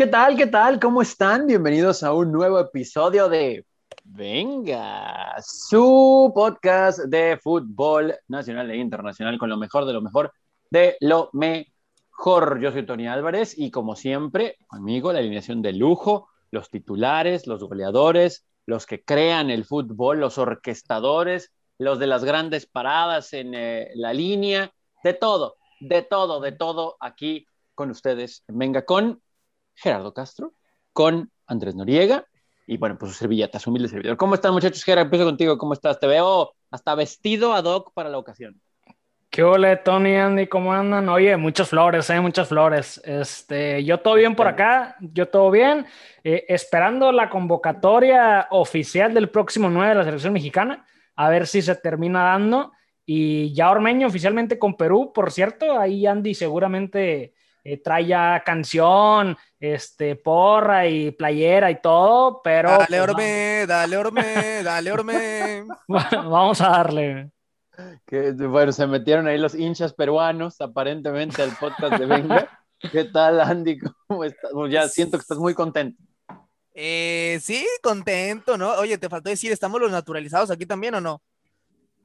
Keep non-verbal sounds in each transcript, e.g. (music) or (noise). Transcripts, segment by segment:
¿Qué tal? ¿Qué tal? ¿Cómo están? Bienvenidos a un nuevo episodio de Venga, su podcast de fútbol nacional e internacional con lo mejor de lo mejor de lo mejor. Yo soy Tony Álvarez y como siempre, conmigo la alineación de lujo, los titulares, los goleadores, los que crean el fútbol, los orquestadores, los de las grandes paradas en eh, la línea, de todo, de todo, de todo aquí con ustedes. Venga con Gerardo Castro, con Andrés Noriega y bueno, pues su servilleta, su humilde servidor. ¿Cómo están muchachos? Gerardo, empiezo contigo, ¿cómo estás? Te veo hasta vestido ad hoc para la ocasión. ¿Qué hola, Tony, Andy? ¿Cómo andan? Oye, muchas flores, ¿eh? Muchas flores. Este, yo todo bien por acá, yo todo bien. Eh, esperando la convocatoria oficial del próximo 9 de la selección mexicana, a ver si se termina dando. Y ya Ormeño oficialmente con Perú, por cierto, ahí Andy seguramente eh, trae ya canción, este, porra y playera y todo, pero... Dale pues, Orme, dale Orme, dale Orme. (laughs) vamos a darle. Que, bueno, se metieron ahí los hinchas peruanos, aparentemente, al podcast de Venga. (laughs) ¿Qué tal, Andy? ¿Cómo estás? Pues ya siento que estás muy contento. Eh, sí, contento, ¿no? Oye, te faltó decir, ¿estamos los naturalizados aquí también o no?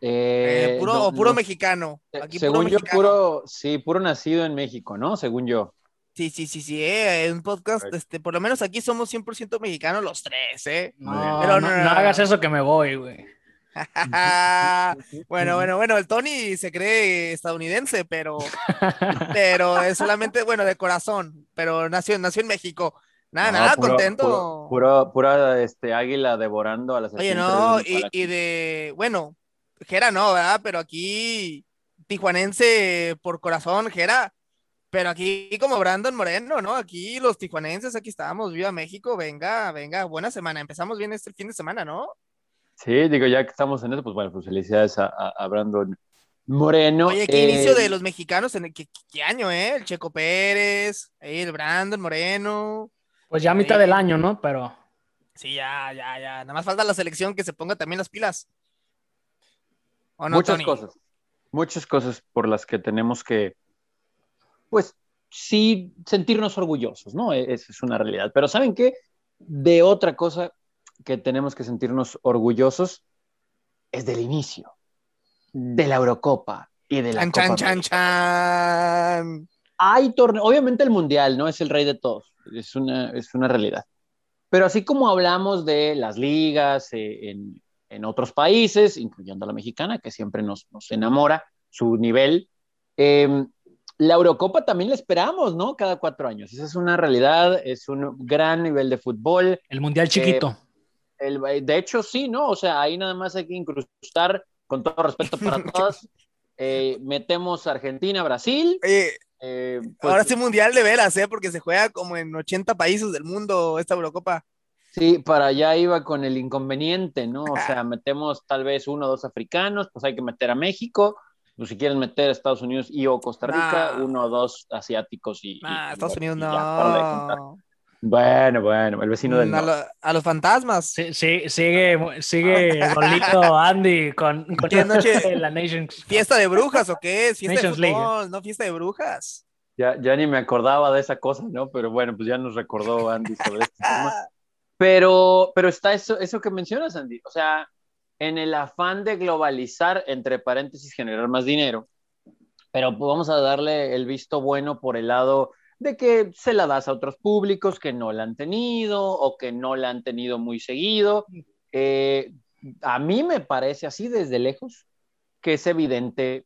Eh, puro, no, o puro no. mexicano. Eh, Aquí Según puro yo, mexicano. puro, sí, puro nacido en México, ¿no? Según yo. Sí, sí, sí, sí, eh, un podcast, este, por lo menos aquí somos 100% mexicanos los tres, ¿eh? No, Pero no, no, no no, hagas eso que me voy, güey. (laughs) bueno, bueno, bueno, el Tony se cree estadounidense, pero, (laughs) pero es solamente, bueno, de corazón, pero nació, nació en México. Nada, No, nada, puro- contento. Puro, puro- pura este, águila devorando a las Oye, no, y de, bueno, Jera no, ¿verdad? Pero aquí, tijuanense por corazón, Jera, pero aquí como Brandon Moreno, ¿no? Aquí los tijuanenses, aquí estamos, viva México, venga, venga, buena semana, empezamos bien este fin de semana, ¿no? Sí, digo, ya que estamos en eso, pues bueno, pues felicidades a, a- a Brandon Moreno. Oye, qué Eh, inicio de los mexicanos, en el, ¿qué, qué año, eh? El Checo Pérez, ahí el Brandon Moreno, Pues ya a mitad del año, ¿no? Pero sí, ya, ya, ya, nada más falta la selección que se ponga también las pilas. ¿O no, muchas Tony? cosas, muchas cosas por las que tenemos que, pues sí, sentirnos orgullosos, ¿no? E- Esa es una realidad. Pero ¿saben qué? De otra cosa que tenemos que sentirnos orgullosos es del inicio, de la Eurocopa y de la Chan, Copa chan, chan. Hay torneo, obviamente el Mundial no es el rey de todos, es una, es una realidad. Pero así como hablamos de las ligas eh, en, en otros países, incluyendo la mexicana, que siempre nos, nos enamora su nivel, eh, la Eurocopa también la esperamos, ¿no? Cada cuatro años. Esa es una realidad, es un gran nivel de fútbol. el mundial chiquito. El, de hecho, sí, ¿no? O sea, ahí nada más hay que incrustar, con todo respeto para (laughs) todas, eh, metemos Argentina, Brasil. Oye, eh, pues, ahora sí mundial de veras, ¿eh? Porque se juega como en 80 países del mundo esta Eurocopa. Sí, para allá iba con el inconveniente, ¿no? O sea, metemos tal vez uno o dos africanos, pues hay que meter a México, pues si quieren meter a Estados Unidos y o Costa Rica, uno o dos asiáticos y... Ah, Estados y Unidos no. Bueno, bueno, el vecino del Mm, a, norte. lo- a los fantasmas. Sí, sí, sigue, sigue Rolito Andy con, con ¿Qué noche? (laughs) la Nations. ¿Fiesta de brujas o qué? Es Fiesta Nations de League. fútbol, no fiesta de brujas. Ya, ya ni me acordaba de esa cosa, ¿no? Pero bueno, pues ya nos recordó Andy sobre este (laughs) tema. Pero, pero está eso, eso que mencionas, Andy. O sea, en el afán de globalizar, entre paréntesis, generar más dinero, pero pues vamos a darle el visto bueno por el lado de que se la das a otros públicos que no la han tenido o que no la han tenido muy seguido. Eh, a mí me parece así desde lejos que es evidente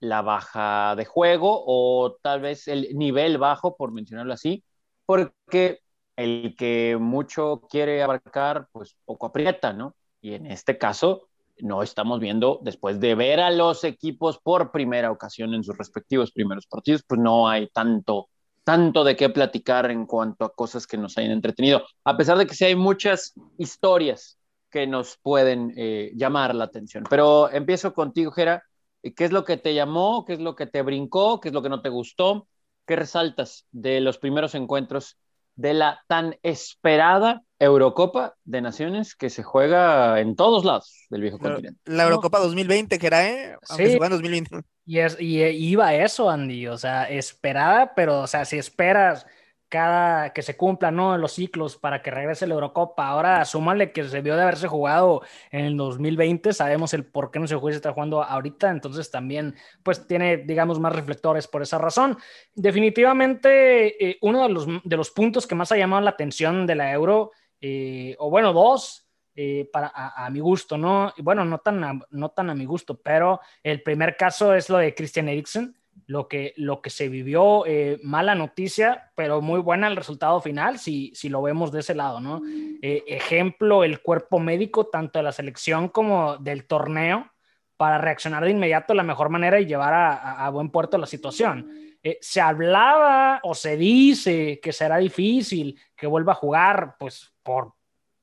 la baja de juego o tal vez el nivel bajo, por mencionarlo así, porque el que mucho quiere abarcar, pues poco aprieta, ¿no? Y en este caso, no estamos viendo, después de ver a los equipos por primera ocasión en sus respectivos primeros partidos, pues no hay tanto, tanto de qué platicar en cuanto a cosas que nos hayan entretenido, a pesar de que sí hay muchas historias que nos pueden eh, llamar la atención. Pero empiezo contigo, Jera. ¿Qué es lo que te llamó? ¿Qué es lo que te brincó? ¿Qué es lo que no te gustó? ¿Qué resaltas de los primeros encuentros de la tan esperada Eurocopa de Naciones que se juega en todos lados del viejo La, continente? la Eurocopa 2020, que era, ¿eh? Aunque Sí. se juega en 2020. Y, es, y, y iba eso, Andy, o sea, esperada, pero, o sea, si esperas cada que se cumplan ¿no? los ciclos para que regrese la Eurocopa. Ahora súmale que se debió de haberse jugado en el 2020, sabemos el por qué no se juega y se está jugando ahorita, entonces también pues tiene digamos más reflectores por esa razón. Definitivamente eh, uno de los, de los puntos que más ha llamado la atención de la Euro, eh, o bueno, dos, eh, para, a, mi gusto, ¿no? Bueno, no tan, a, no tan a mi gusto, pero el primer caso es lo de Christian Eriksen, lo que, lo que se vivió, eh, mala noticia, pero muy buena el resultado final, si, si lo vemos de ese lado, ¿no? Eh, ejemplo, el cuerpo médico, tanto de la selección como del torneo, para reaccionar de inmediato la mejor manera y llevar a, a, buen puerto la situación. Eh, se hablaba o se dice que será difícil que vuelva a jugar, pues por,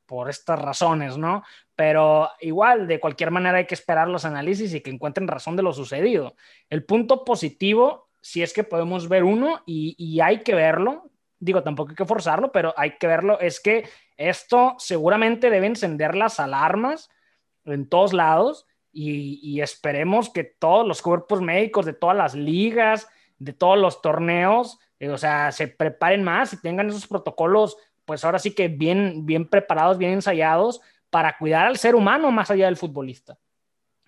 por estas razones, ¿no? Pero igual, de cualquier manera hay que esperar los análisis y que encuentren razón de lo sucedido. El punto positivo, si es que podemos ver uno y, hay que verlo, digo, tampoco hay que forzarlo, pero hay que verlo, es que esto seguramente debe encender las alarmas en todos lados y, esperemos que todos los cuerpos médicos de todas las ligas, de todos los torneos, eh, o sea, se preparen más y tengan esos protocolos pues ahora sí que bien, bien preparados, bien ensayados para cuidar al ser humano más allá del futbolista.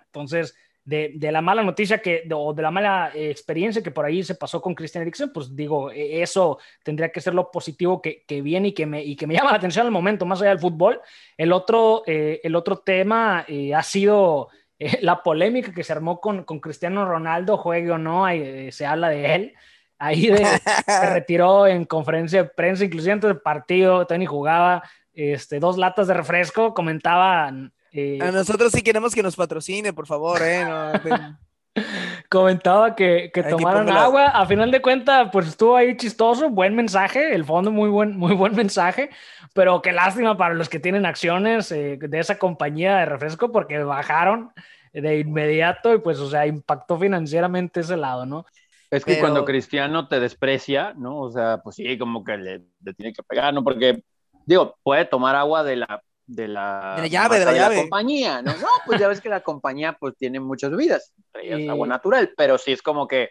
Entonces, de, de la mala noticia que, o de la mala eh, experiencia que por ahí se pasó con Christian Eriksen, pues digo, e, eso tendría que ser lo positivo que, que viene y que, me, y que me (laughs) llama la atención al momento, más allá del fútbol. El otro, eh, el otro tema eh, ha sido la polémica que se armó con, con Cristiano Ronaldo, juegue o no, se habla de él ahí de, se (laughs) retiró en conferencia de prensa, inclusive antes del partido, Tony jugaba este, dos latas de refresco, comentaban... Eh, a nosotros sí queremos que nos patrocine, por favor, ¿eh? (laughs) comentaba que, que tomaran agua, a final de cuentas, pues estuvo ahí chistoso, buen mensaje, el fondo muy buen, muy buen mensaje, pero qué lástima para los que tienen acciones eh, de esa compañía de refresco porque bajaron de inmediato y pues, o sea, impactó financieramente ese lado, ¿no? Es que cuando Cristiano te desprecia, ¿no? O sea, pues sí, como que le, tiene que pegar, ¿no? Porque, digo, puede tomar agua de la, de la, de la llave, de la, llave. compañía, ¿no? No, pues ya ves que la compañía pues tiene muchas bebidas, es agua natural, pero sí es como que,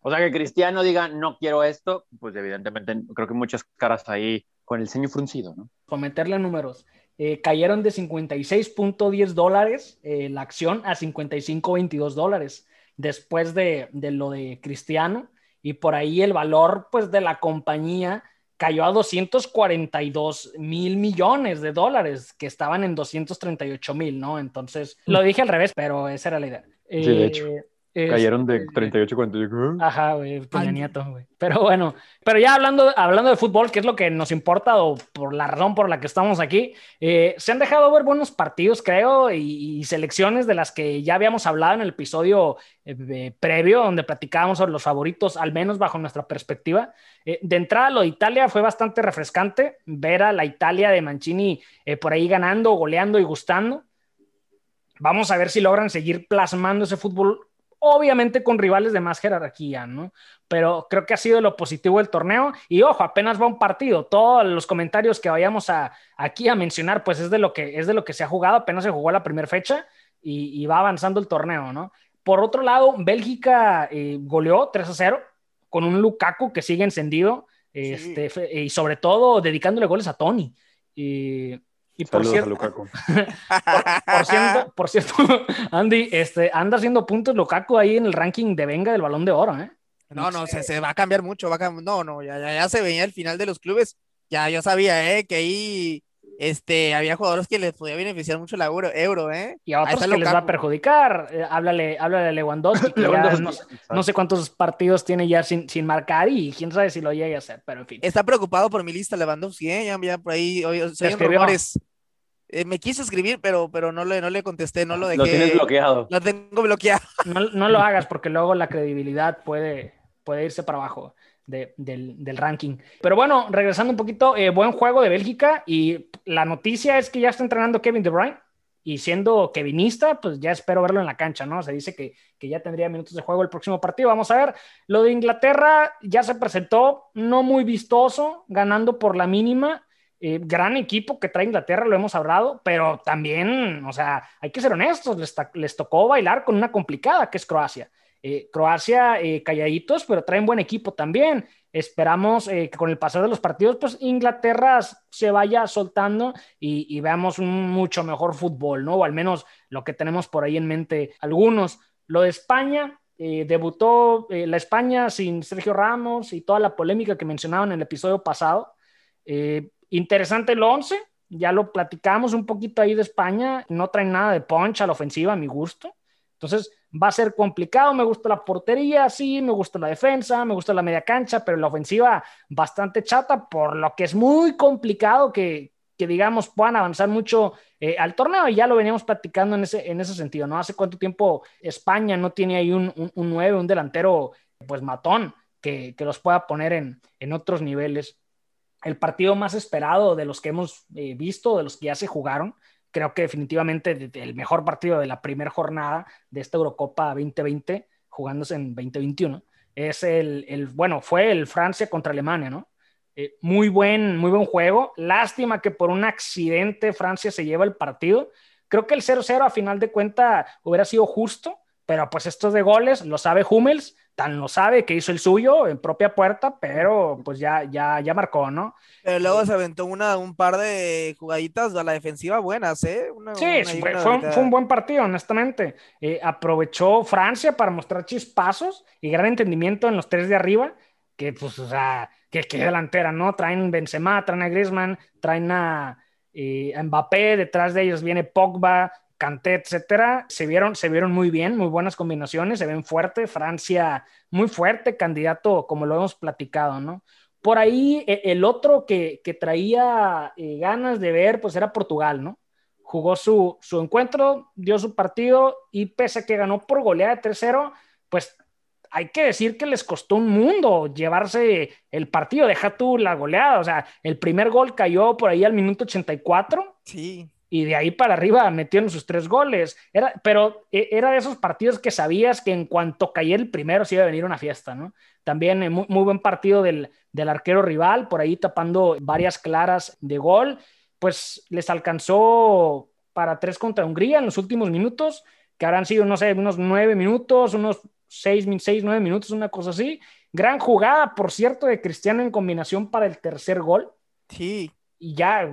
o sea, que Cristiano diga, no quiero esto, pues evidentemente creo que muchas caras ahí con el ceño fruncido, ¿no? Por meterle números. Eh, cayeron de 56.10 dólares eh, la acción a 55.22 dólares después de, lo de Cristiano y por ahí el valor pues de la compañía cayó a 242 mil millones de dólares que estaban en 238 mil, ¿no? Entonces, lo dije al revés, pero esa era la idea. Sí, de hecho. Eh, Cayeron de 38 cuando yo... Ajá, güey, Peña Nieto, güey. Pero bueno, pero ya hablando, hablando de fútbol, que es lo que nos importa o por la razón por la que estamos aquí, eh, se han dejado ver buenos partidos, creo, y, selecciones de las que ya habíamos hablado en el episodio eh, previo, donde platicábamos sobre los favoritos, al menos bajo nuestra perspectiva. Eh, de entrada, lo de Italia fue bastante refrescante, ver a la Italia de Mancini por ahí ganando, goleando y gustando. Vamos a ver si logran seguir plasmando ese fútbol obviamente con rivales de más jerarquía, ¿no? Pero creo que ha sido lo positivo del torneo y ojo, apenas va un partido, todos los comentarios que vayamos a, aquí a mencionar, pues es de lo que, es de lo que se ha jugado, apenas se jugó la primera fecha y, va avanzando el torneo, ¿no? Por otro lado, Bélgica eh, goleó 3 a 0 con un Lukaku que sigue encendido este, y sobre todo dedicándole goles a Tony. Y y (laughs) por cierto, por, cierto, (laughs) Andy, este, anda haciendo puntos Lukaku ahí en el ranking de venga del balón de oro, ¿eh? No, no, se, se va a cambiar mucho, va no, no, ya, ya, se veía el final de los clubes, ya yo sabía, ¿eh? Que ahí este, había jugadores que les podía beneficiar mucho el euro, euro ¿eh? Y a otros que les va a perjudicar. Eh, háblale, háblale a Lewandowski, (laughs) no, sé cuántos partidos tiene ya sin, sin, marcar y quién sabe si lo llegue a hacer, pero en fin. Está preocupado por mi lista Lewandowski, ¿eh? Ya, ya por ahí, hoy, rumores. Eh, me quiso escribir, pero, pero no, le, no le contesté, no lo dejé. Lo tienes bloqueado. Lo tengo bloqueado. (laughs) No, no lo hagas porque luego la credibilidad puede, puede irse para abajo de, del, del, ranking. Pero bueno, regresando un poquito, eh, buen juego de Bélgica y la noticia es que ya está entrenando Kevin De Bruyne y siendo kevinista, pues ya espero verlo en la cancha, ¿no? Se dice que, que, ya tendría minutos de juego el próximo partido. Vamos a ver, lo de Inglaterra ya se presentó, no muy vistoso, ganando por la mínima. Eh, gran equipo que trae Inglaterra, lo hemos hablado, pero también, o sea, hay que ser honestos, les, tocó bailar con una complicada que es Croacia. Eh, Croacia eh, calladitos, pero traen buen equipo también. esperamos eh, que con el pasar de los partidos, pues Inglaterra se vaya soltando y, veamos un mucho mejor fútbol, ¿no? O al menos lo que tenemos por ahí en mente algunos. Lo de España, eh, debutó eh, la España sin Sergio Ramos y toda la polémica que mencionaba en el episodio pasado. Interesante el 11, ya lo platicamos un poquito ahí de España, no traen nada de punch a la ofensiva a mi gusto. Entonces, va a ser complicado. Me gusta la portería, sí, me gusta la defensa, me gusta la media cancha, pero la ofensiva bastante chata, por lo que es muy complicado que, que digamos, puedan avanzar mucho eh, al torneo. Y ya lo veníamos platicando en ese, en ese sentido, ¿no? Hace cuánto tiempo España no tiene ahí un, un, un 9, un delantero, pues matón, que, que los pueda poner en, en otros niveles. El partido más esperado de los que hemos eh, visto, de los que ya se jugaron, creo que definitivamente el mejor partido de la primera jornada de esta Eurocopa 2020, jugándose en 2021, es el, bueno, fue el Francia contra Alemania, ¿no? Eh, muy, buen, muy buen juego. Lástima que por un accidente Francia se lleva el partido. Creo que el 0-0 a final de cuenta hubiera sido justo, pero pues estos de goles lo sabe Hummels tan lo sabe que hizo el suyo en propia puerta, pero pues ya, ya, ya marcó, ¿no? Pero luego se aventó una, un par de jugaditas a la defensiva buenas, ¿eh? sí, fue, un, buen partido, honestamente. Eh, aprovechó Francia para mostrar chispazos y gran entendimiento en los tres de arriba, que pues, o sea, que, que delantera, ¿no? Traen Benzema, traen a Griezmann, traen a, eh, a Mbappé, detrás de ellos viene Pogba, Canté, etcétera, se vieron, se vieron muy bien, muy buenas combinaciones, se ven fuerte, Francia muy fuerte, candidato como lo hemos platicado, ¿no? Por ahí e, el otro que, traía eh, ganas de ver, pues era Portugal, ¿no? Jugó su, su encuentro, dio su partido y pese a que ganó por goleada de 3-0, pues hay que decir que les costó un mundo llevarse el partido, deja tú la goleada, o sea, el primer gol cayó por ahí al minuto 84. Sí y de ahí para arriba metieron sus tres goles. Era, pero e, era de esos partidos que sabías que en cuanto caía el primero se iba a venir una fiesta, ¿no? También eh, muy, buen partido del, del, arquero rival, por ahí tapando varias claras de gol. Pues les alcanzó para tres contra Hungría en los últimos minutos, que habrán sido, no sé, unos nueve minutos, unos seis, seis nueve minutos, una cosa así. Gran jugada, por cierto, de Cristiano en combinación para el tercer gol. Sí, y ya,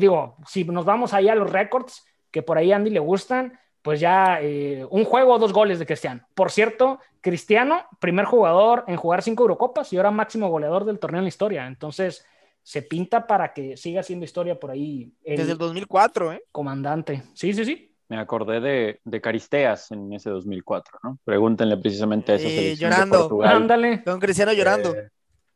digo, si nos vamos allá a los récords, que por ahí a Andy le gustan, pues ya eh, un juego o dos goles de Cristiano. Por cierto, Cristiano, primer jugador en jugar cinco Eurocopas y ahora máximo goleador del torneo en la historia. Entonces, se pinta para que siga siendo historia por ahí. Desde el 2004, ¿eh? Comandante. Sí, sí, sí. Me acordé de, de Caristeas en ese 2004, ¿no? Pregúntenle precisamente a esa eh, llorando. Ándale. Con Cristiano llorando. Eh,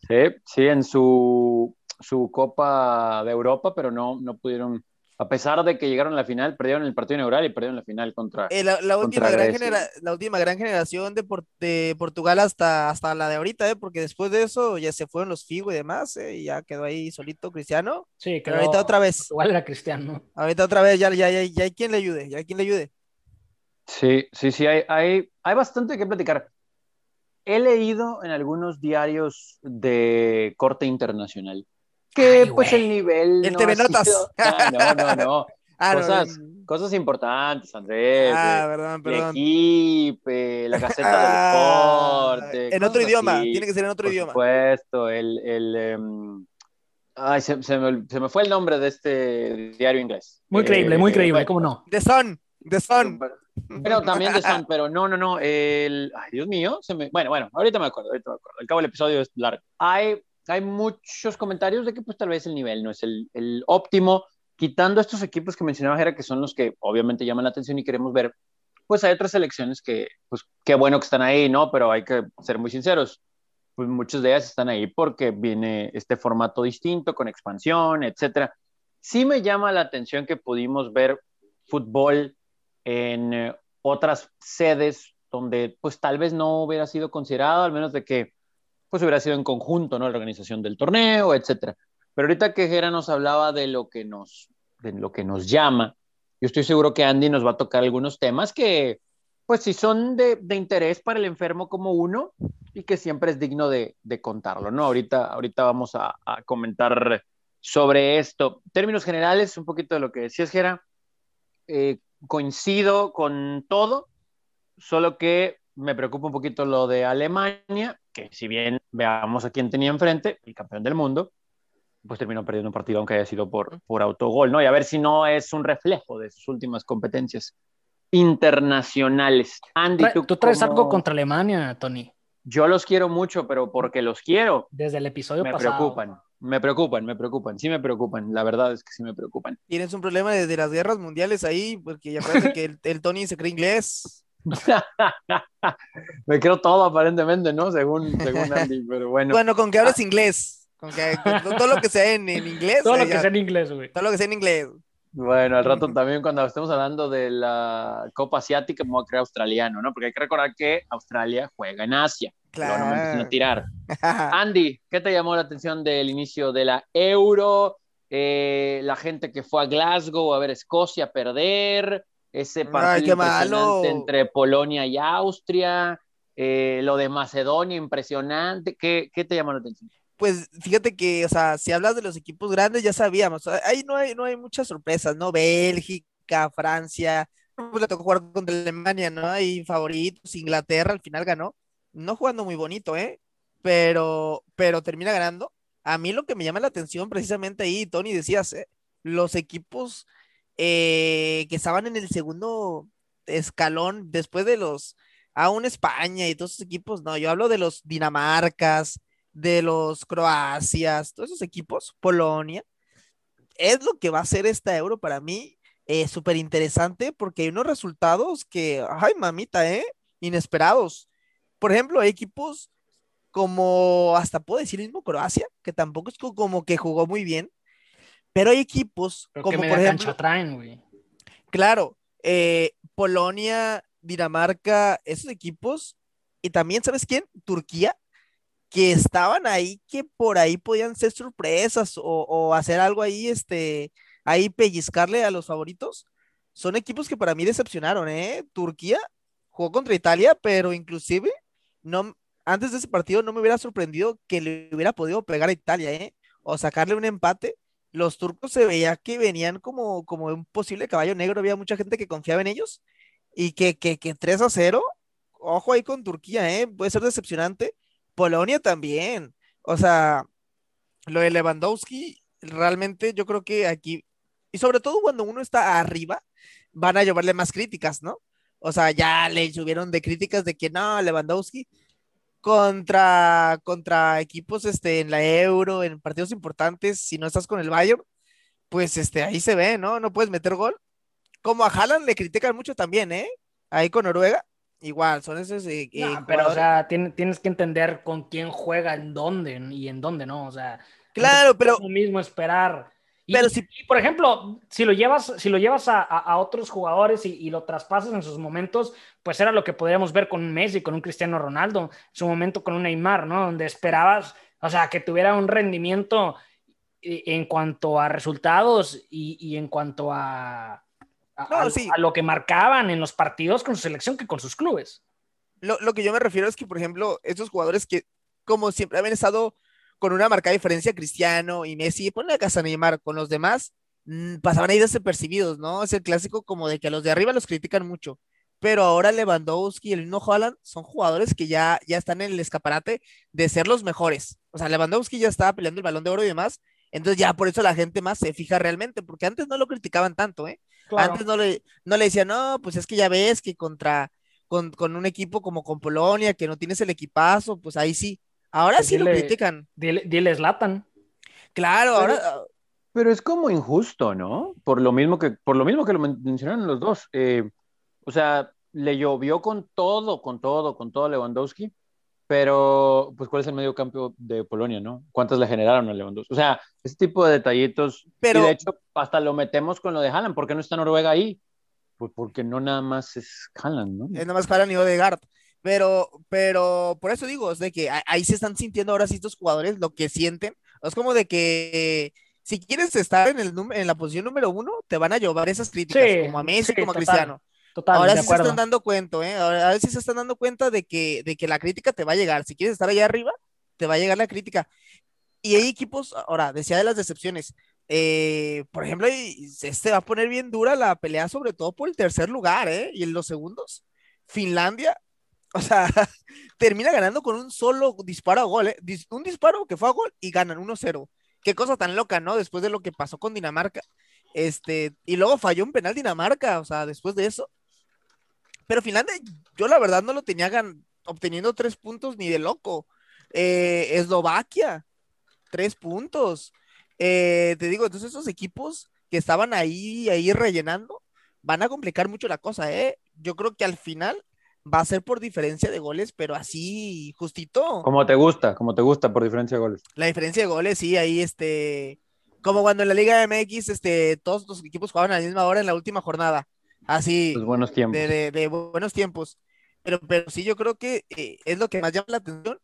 sí, sí, en su su Copa de Europa, pero no, no pudieron, a pesar de que llegaron a la final, perdieron el partido inaugural y perdieron la final contra. Eh, la, última gran la última gran generación de, de, Portugal hasta, hasta la de ahorita, ¿eh? porque después de eso ya se fueron los Figo y demás, ¿eh? y ya quedó ahí solito Cristiano. Sí, pero ahorita otra vez. Igual era Cristiano. Ahorita otra vez, ya, ya, ya, ya hay quien le ayude, ya hay quien le ayude. Sí, sí, sí, hay, hay, hay bastante que platicar. He leído en algunos diarios de corte internacional que pues el nivel. El TV Notas. (laughs) Ah, no, no, no. Ah, cosas, cosas importantes, Andrés. Ah, perdón, perdón. El la caseta del ah, deporte. En otro idioma, tiene que ser en otro idioma. Por supuesto, el. el em, ay, se, me, se, me, fue el nombre de este diario inglés. Muy creíble, muy eh, creíble, ¿cómo no? The Sun, The Sun. Pero también The Sun, (laughs) pero no, no, no. El, ay, Dios mío, se me, bueno, bueno, ahorita me acuerdo, ahorita me acuerdo. Al cabo del episodio es largo. Hay hay muchos comentarios de que pues tal vez el nivel no es el, óptimo, quitando estos equipos que mencionaba Jera, que son los que obviamente llaman la atención y queremos ver, pues hay otras selecciones que, pues qué bueno que están ahí, ¿no? Pero hay que ser muy sinceros, pues muchas de ellas están ahí porque viene este formato distinto, con expansión, etcétera. Sí me llama la atención que pudimos ver fútbol en eh, otras sedes donde pues tal vez no hubiera sido considerado, al menos de que pues hubiera sido en conjunto, ¿no? La organización del torneo, etcétera. Pero ahorita que Jera nos hablaba de lo que nos, de lo que nos llama, yo estoy seguro que Andy nos va a tocar algunos temas que, pues sí son de, de interés para el enfermo como uno y que siempre es digno de, de contarlo, ¿no? Ahorita, ahorita vamos a, a, comentar sobre esto. Términos generales, un poquito de lo que decías, Jera. Eh, coincido con todo, solo que me preocupa un poquito lo de Alemania que si bien veamos a quién tenía enfrente, el campeón del mundo, pues terminó perdiendo un partido aunque haya sido por, por autogol, ¿no? Y a ver si no es un reflejo de sus últimas competencias internacionales. Andy, ¿tú, ¿tú traes algo contra Alemania, Tony? Yo los quiero mucho, pero porque los quiero. Desde el episodio me pasado. preocupan, me preocupan, me preocupan, sí me preocupan. La verdad es que sí me preocupan. Tienes un problema desde las guerras mundiales ahí, porque ya parece que el, el Tony se cree inglés. (laughs) me creo todo aparentemente, ¿no? Según, según Andy, pero bueno. Bueno, con que hables inglés. Con que con todo lo que sea en, en inglés. Todo lo eh, que ya- sea en inglés, güey. todo lo que sea en inglés. Bueno, al rato también cuando estemos hablando de la Copa Asiática me voy a creer australiano, ¿no? Porque hay que recordar que Australia juega en Asia. Luego no me a Claro. tirar. (laughs) Andy, ¿qué te llamó la atención del inicio de la Euro? Eh, la gente que fue a Glasgow a ver Escocia perder, ese Ay, partido malo. impresionante entre Polonia y Austria, eh, lo de Macedonia impresionante. ¿Qué, qué te llamó la atención? Pues fíjate que, o sea, si hablas de los equipos grandes, ya sabíamos. Ahí no hay, no hay muchas sorpresas, ¿no? Bélgica, Francia, pues le tocó jugar contra Alemania, ¿no? Hay favoritos, Inglaterra al final ganó. No jugando muy bonito, ¿eh? Pero, pero termina ganando. A mí lo que me llama la atención precisamente ahí, Tony, decías, ¿eh? los equipos eh, que estaban en el segundo escalón después de los, aún España y todos esos equipos, no, yo hablo de los Dinamarcas, de los Croacias, todos esos equipos, Polonia, es lo que va a ser esta Euro para mí eh, súper interesante porque hay unos resultados que, ay mamita, ¿eh? Inesperados. Por ejemplo, equipos como, hasta puedo decir mismo Croacia, que tampoco es co- como que jugó muy bien, pero hay equipos Pero como por ejemplo, traen, güey. Claro, eh, Polonia, Dinamarca, esos equipos, y también, ¿sabes quién? Turquía, que estaban ahí, que por ahí podían ser sorpresas o, o hacer algo ahí, este, ahí pellizcarle a los favoritos. Son equipos que para mí decepcionaron, ¿eh? Turquía jugó contra Italia, pero inclusive no, antes de ese partido no me hubiera sorprendido que le hubiera podido pegar a Italia, ¿eh? O sacarle un empate los turcos se veía que venían como, como un posible caballo negro, había mucha gente que confiaba en ellos y que, que, que 3 a 0, ojo ahí con Turquía, ¿eh? puede ser decepcionante. Polonia también, o sea, lo de Lewandowski, realmente yo creo que aquí, y sobre todo cuando uno está arriba, van a llevarle más críticas, ¿no? O sea, ya le subieron de críticas de que no, Lewandowski contra, contra equipos este, en la Euro, en partidos importantes, si no estás con el Bayern, pues este, ahí se ve, ¿no? No puedes meter gol. Como a Haaland le critican mucho también, ¿eh? Ahí con Noruega, igual, son esos... eh, eh, No, pero, o sea, tien- tienes que entender con quién juega, en dónde y en dónde no. O sea, Claro, pero es lo mismo esperar. Y, Pero si- y, por ejemplo, si lo llevas, si lo llevas a, a- a otros jugadores y, y lo traspasas en sus momentos, pues era lo que podríamos ver con un Messi, con un Cristiano Ronaldo, en su momento con un Neymar, ¿no? Donde esperabas, o sea, que tuviera un rendimiento eh, en cuanto a resultados y, y en cuanto a, a, No, a- sí. a lo que marcaban en los partidos con su selección que con sus clubes. lo, lo que yo me refiero es que, por ejemplo, estos jugadores que, como siempre habían estado con una marcada diferencia, Cristiano y Messi, ponle a casa Neymar, con los demás, mm, pasaban ahí desapercibidos, ¿no? Es el clásico como de que a los de arriba los critican mucho. Pero ahora Lewandowski y el mismo Haaland son jugadores que ya, ya están en el escaparate de ser los mejores. O sea, Lewandowski ya estaba peleando el balón de oro y demás. Entonces ya por eso la gente más se fija realmente, porque antes no lo criticaban tanto, ¿eh? Antes no le, no le decían, no, pues es que ya ves que contra, con, con un equipo como con Polonia, que no tienes el equipazo, pues ahí sí. Ahora Pues sí lo critican. Dile, dile Zlatan. Claro, Pero- ahora, Pero es como injusto, ¿no? Por lo mismo que, por lo mismo que lo men- mencionaron los dos. Eh, o sea, le llovió con todo, con todo, con todo Lewandowski, pero pues ¿cuál es el medio campo de Polonia, no? ¿Cuántas le generaron a Lewandowski? O sea, ese tipo de detallitos. Pero- Y de hecho, hasta lo metemos con lo de Haaland. ¿Por qué no está Noruega ahí? Pues porque no nada más es Haaland, ¿no? es nada más Haaland y Odegaard. Pero, pero por eso digo, es de que ahí se están sintiendo ahora sí estos jugadores lo que sienten. Es como de que si quieres estar en, el en la posición número uno, te van a llevar esas críticas, Sí, como a Messi, sí, como a. Cristiano. Total, Ahora sí se están dando cuenta, ¿eh? Ahora, ahora sí se están dando cuenta de que, de que la crítica te va a llegar. Si quieres estar allá arriba, te va a llegar la crítica. Y hay equipos, ahora, decía de las decepciones. eh, por ejemplo, este va a poner bien dura la pelea, sobre todo por el tercer lugar, ¿eh? Y en los segundos. Finlandia, (laughs) O sea, termina ganando con un solo disparo a gol, ¿eh? un disparo que fue a gol y ganan 1-0. Qué cosa tan loca, ¿no? Después de lo que pasó con Dinamarca. Este, y luego falló un penal Dinamarca, o sea, después de eso. Pero Finlandia, yo la verdad no lo tenía obteniendo tres puntos ni de loco. Eh, Eslovaquia, tres puntos. Eh, te digo, entonces esos equipos que estaban ahí, ahí rellenando, van a complicar mucho la cosa, ¿eh? Yo creo que al final va a ser por diferencia de goles, pero así justito. Como te gusta, como te gusta por diferencia de goles. La diferencia de goles, sí, ahí este, como cuando en la Liga MX, este, todos los equipos jugaban a la misma hora en la última jornada. Así. Los buenos tiempos. De, buenos tiempos. Pero, pero sí, yo creo que eh, es lo que más llama la atención.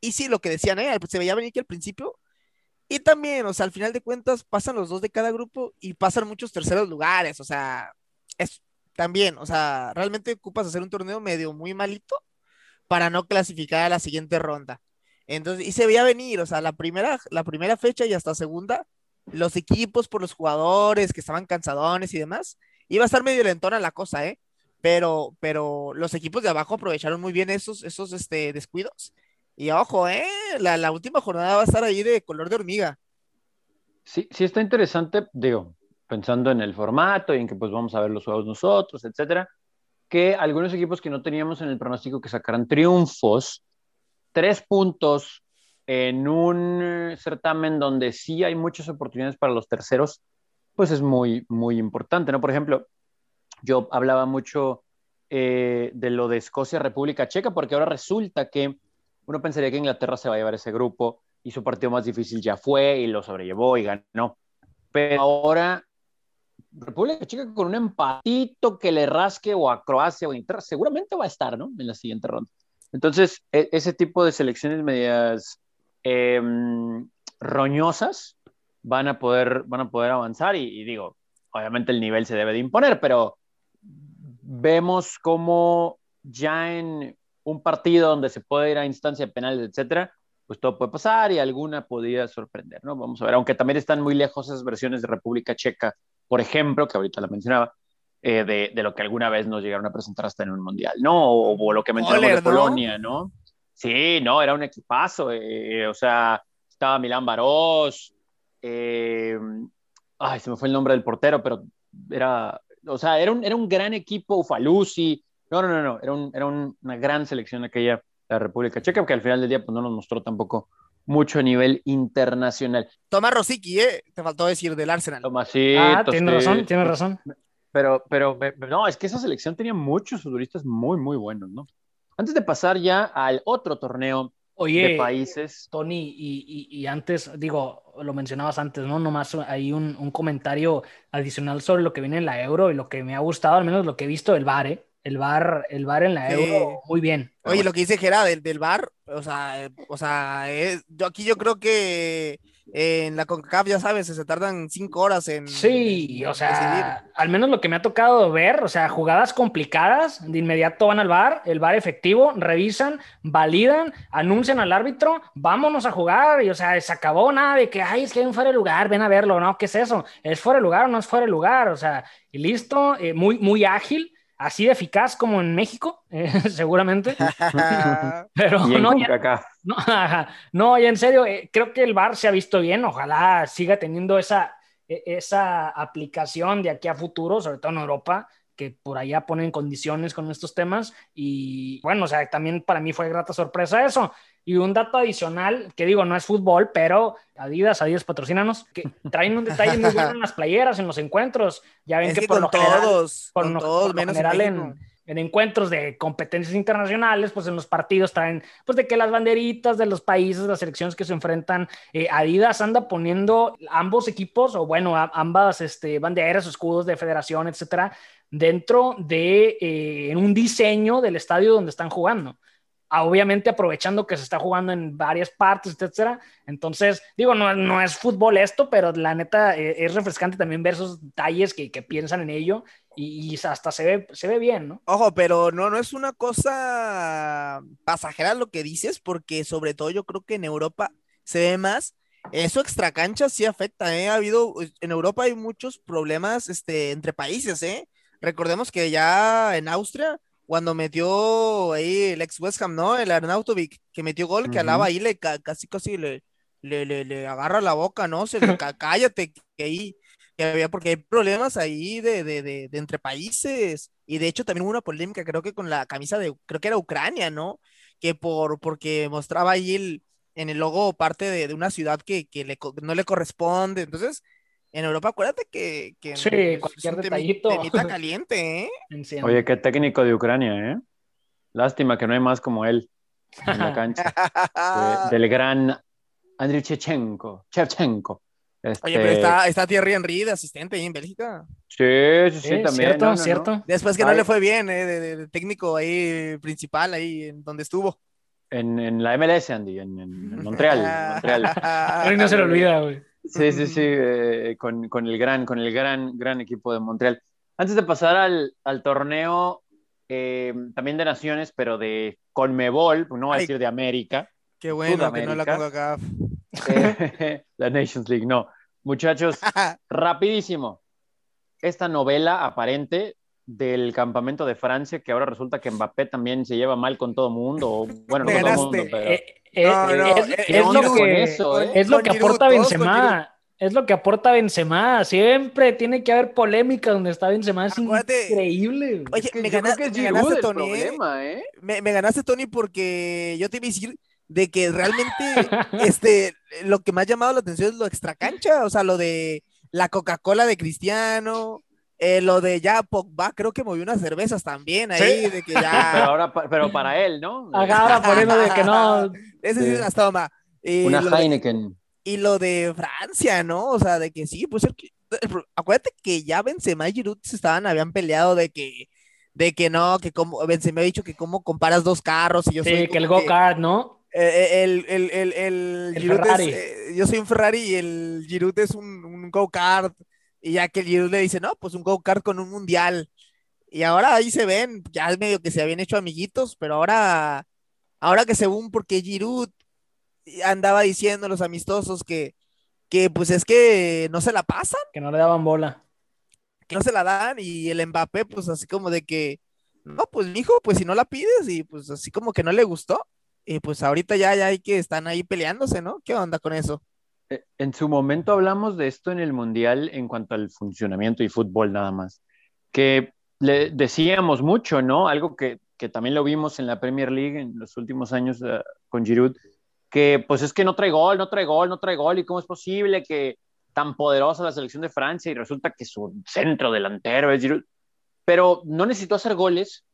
Y sí, lo que decían, ¿eh? se veía venir que al principio. Y también, o sea, al final de cuentas, pasan los dos de cada grupo y pasan muchos terceros lugares. O sea, es también, o sea, realmente ocupas hacer un torneo medio muy malito para no clasificar a la siguiente ronda. Entonces, y se veía venir, o sea, la primera, la primera fecha y hasta segunda, los equipos por los jugadores que estaban cansadones y demás, iba a estar medio lentona la cosa, ¿eh? Pero, pero los equipos de abajo aprovecharon muy bien esos, esos este, descuidos. Y ojo, ¿eh? La, la última jornada va a estar ahí de color de hormiga. Sí, sí está interesante, digo, pensando en el formato y en que pues vamos a ver los juegos nosotros, etcétera, que algunos equipos que no teníamos en el pronóstico que sacaran triunfos, tres puntos en un certamen donde sí hay muchas oportunidades para los terceros, pues es muy, muy importante, ¿no? Por ejemplo, yo hablaba mucho eh, de lo de Escocia-República Checa, porque ahora resulta que uno pensaría que Inglaterra se va a llevar ese grupo y su partido más difícil ya fue y lo sobrellevó y ganó. Pero ahora República Checa con un empatito que le rasque o a Croacia o a Inglaterra, seguramente va a estar, ¿no? En la siguiente ronda. Entonces, e, ese tipo de selecciones medias em, roñosas van a poder, van a poder avanzar y, digo, obviamente el nivel se debe de imponer, pero vemos cómo ya en un partido donde se puede ir a instancia de penales, etcétera, pues todo puede pasar y alguna podría sorprender, ¿no? Vamos a ver, aunque también están muy lejos esas versiones de República Checa por ejemplo, que ahorita la mencionaba, eh, de, de, lo que alguna vez nos llegaron a presentar hasta en un mundial, ¿no? O, lo que mencionamos de Polonia, ¿no? Sí, no, era un equipazo, eh, o sea, estaba Milán Barós, eh, ay, se me fue el nombre del portero, pero era, o sea, era un, era un gran equipo, Ufalusi, no, no, no, no, era, un, era una gran selección aquella, la República Checa, que al final del día pues, no nos mostró tampoco mucho a nivel internacional. Tomás Rosicky, ¿eh? Te faltó decir del Arsenal. Tomasito. Ah, tiene razón, tiene razón. Pero, pero, no, es que esa selección tenía muchos futbolistas muy, muy buenos, ¿no? Antes de pasar ya al otro torneo de países. Tony, y, y, antes, digo, lo mencionabas antes, ¿no? Nomás hay un, un, comentario adicional sobre lo que viene en la Euro y lo que me ha gustado, al menos lo que he visto del VAR, ¿eh? el bar, el bar en la Euro, muy bien. Oye, lo que dice Gera del, del bar, o sea, o sea, yo aquí yo creo que en la CONCACAF, ya sabes, se tardan cinco horas en. Sí, o sea, al menos lo que me ha tocado ver, o sea, jugadas complicadas, de inmediato van al bar, el bar efectivo, revisan, validan, anuncian al árbitro, vámonos a jugar, y o sea, se acabó nada de que, ay, es que hay un fuera de lugar, ven a verlo, ¿no? ¿Qué es eso? ¿Es fuera de lugar o no es fuera de lugar? O sea, y listo, eh, muy, muy ágil así de eficaz como en México, eh, (laughs) seguramente. (laughs) Pero no, ya, (laughs) no, no, en serio, eh, creo que el VAR se ha visto bien. Ojalá siga teniendo esa, e, esa aplicación de aquí a futuro, sobre todo en Europa, que por allá ponen condiciones con estos temas. Y bueno, o sea, también para mí fue grata sorpresa eso. Y un dato adicional, que digo, no es fútbol, pero Adidas, Adidas patrocínanos, que traen un detalle muy bueno en las playeras, en los encuentros. Ya ven que, por lo todos, general, todos, menos general en, en, encuentros de competencias internacionales, pues en los partidos traen, pues de que las banderitas de los países, las selecciones que se enfrentan, eh, Adidas anda poniendo ambos equipos, o bueno, ambas este, banderas, escudos de federación, etcétera, dentro de eh, un diseño del estadio donde están jugando obviamente aprovechando que se está jugando en varias partes, etcétera. Entonces, digo, no, no es fútbol esto, pero la neta eh, es refrescante también ver esos detalles que, que piensan en ello y, hasta se ve, se ve bien, ¿no? Ojo, pero no, no es una cosa pasajera lo que dices, porque sobre todo yo creo que en Europa se ve más. Eso extra cancha sí afecta, ¿eh? Ha habido, en Europa hay muchos problemas este, entre países, ¿eh? Recordemos que ya en Austria cuando metió ahí el ex West Ham, ¿no? El Arnautovic, que metió gol, que alaba ahí, le casi casi le, le, le, agarra la boca, ¿no? Se le (laughs) cállate, que ahí, que había, porque hay problemas ahí de, de, de, de, entre países. Y de hecho también hubo una polémica, creo que con la camisa de, creo que era Ucrania, ¿no? Que por, porque mostraba ahí el, en el logo parte de, una ciudad que, que le, no le corresponde. Entonces, en Europa, acuérdate que, que sí, cualquier detallito. Temita (laughs) caliente, ¿eh? Oye, qué técnico de Ucrania, ¿eh? Lástima que no hay más como él en la cancha. (laughs) del gran Andriy Chechenko. Chevchenko. Este... Oye, pero está, está Thierry Henry de asistente ahí en Bélgica. Sí, sí, sí, también. Cierto, cierto. Después que no le fue bien, ¿eh? de, técnico ahí principal, ahí en donde estuvo. En, en la MLS, Andy, en, en Montreal. Montreal. (laughs) no se le olvida, güey. Sí, sí, sí, eh, con, con, el gran, con el gran, gran equipo de Montreal. Antes de pasar al, al torneo eh, también de naciones, pero de Conmebol, no voy a decir de América. Qué bueno que no la acá. Eh, (laughs) la Nations League, no. Muchachos, (laughs) rapidísimo. Esta novela aparente del campamento de Francia, que ahora resulta que Mbappé también se lleva mal con todo el mundo. Bueno, no con todo mundo, pero es, lo que, es lo que aporta Benzema. Es lo que aporta Benzema. Siempre tiene que haber polémica donde está Benzema. Es increíble. Oye, me, ganaste, Tony. ¿eh? Me, ganaste, Tony, porque yo te iba a decir de que realmente (laughs) este, lo que me ha llamado la atención es lo extracancha. O sea, lo de la Coca-Cola de Cristiano. Eh, lo de ya Pogba, creo que movió unas cervezas también ahí, de que ya. (laughs) Pero ahora, pero para él, ¿no? (laughs) Ahora poniendo de que no. (laughs) Ese sí, es una toma. una Heineken. y lo de Francia, ¿no? O sea, de que sí, pues acuérdate que ya Benzema y Giroud se estaban, habían peleado de que, de que no, que como, Benzema ha dicho que cómo comparas dos carros y yo sí, que el go-kart, ¿no? Eh, eh, el, el, el, el, Ferrari. yo soy un Ferrari y el Giroud es un, un go-kart y ya que el Giroud le dice, no, pues un go-kart con un mundial. Y ahora ahí se ven, ya es medio que se habían hecho amiguitos, pero ahora, ahora que según porque Giroud andaba diciendo a los amistosos que, que pues es que no se la pasan. Que no le daban bola. Que no se la dan y el Mbappé pues así como de que, no, pues hijo, pues si no la pides y pues así como que no le gustó. Y pues ahorita ya, ya hay que están ahí peleándose, ¿no? ¿Qué onda con eso? Eh, en su momento hablamos de esto en el Mundial en cuanto al funcionamiento y fútbol nada más, que le decíamos mucho, ¿no? Algo que, que también lo vimos en la Premier League en los últimos años uh, con Giroud, que pues es que no trae gol, no trae gol, no trae gol, y cómo es posible que tan poderosa la selección de Francia y resulta que su centro delantero es Giroud, pero no necesitó hacer goles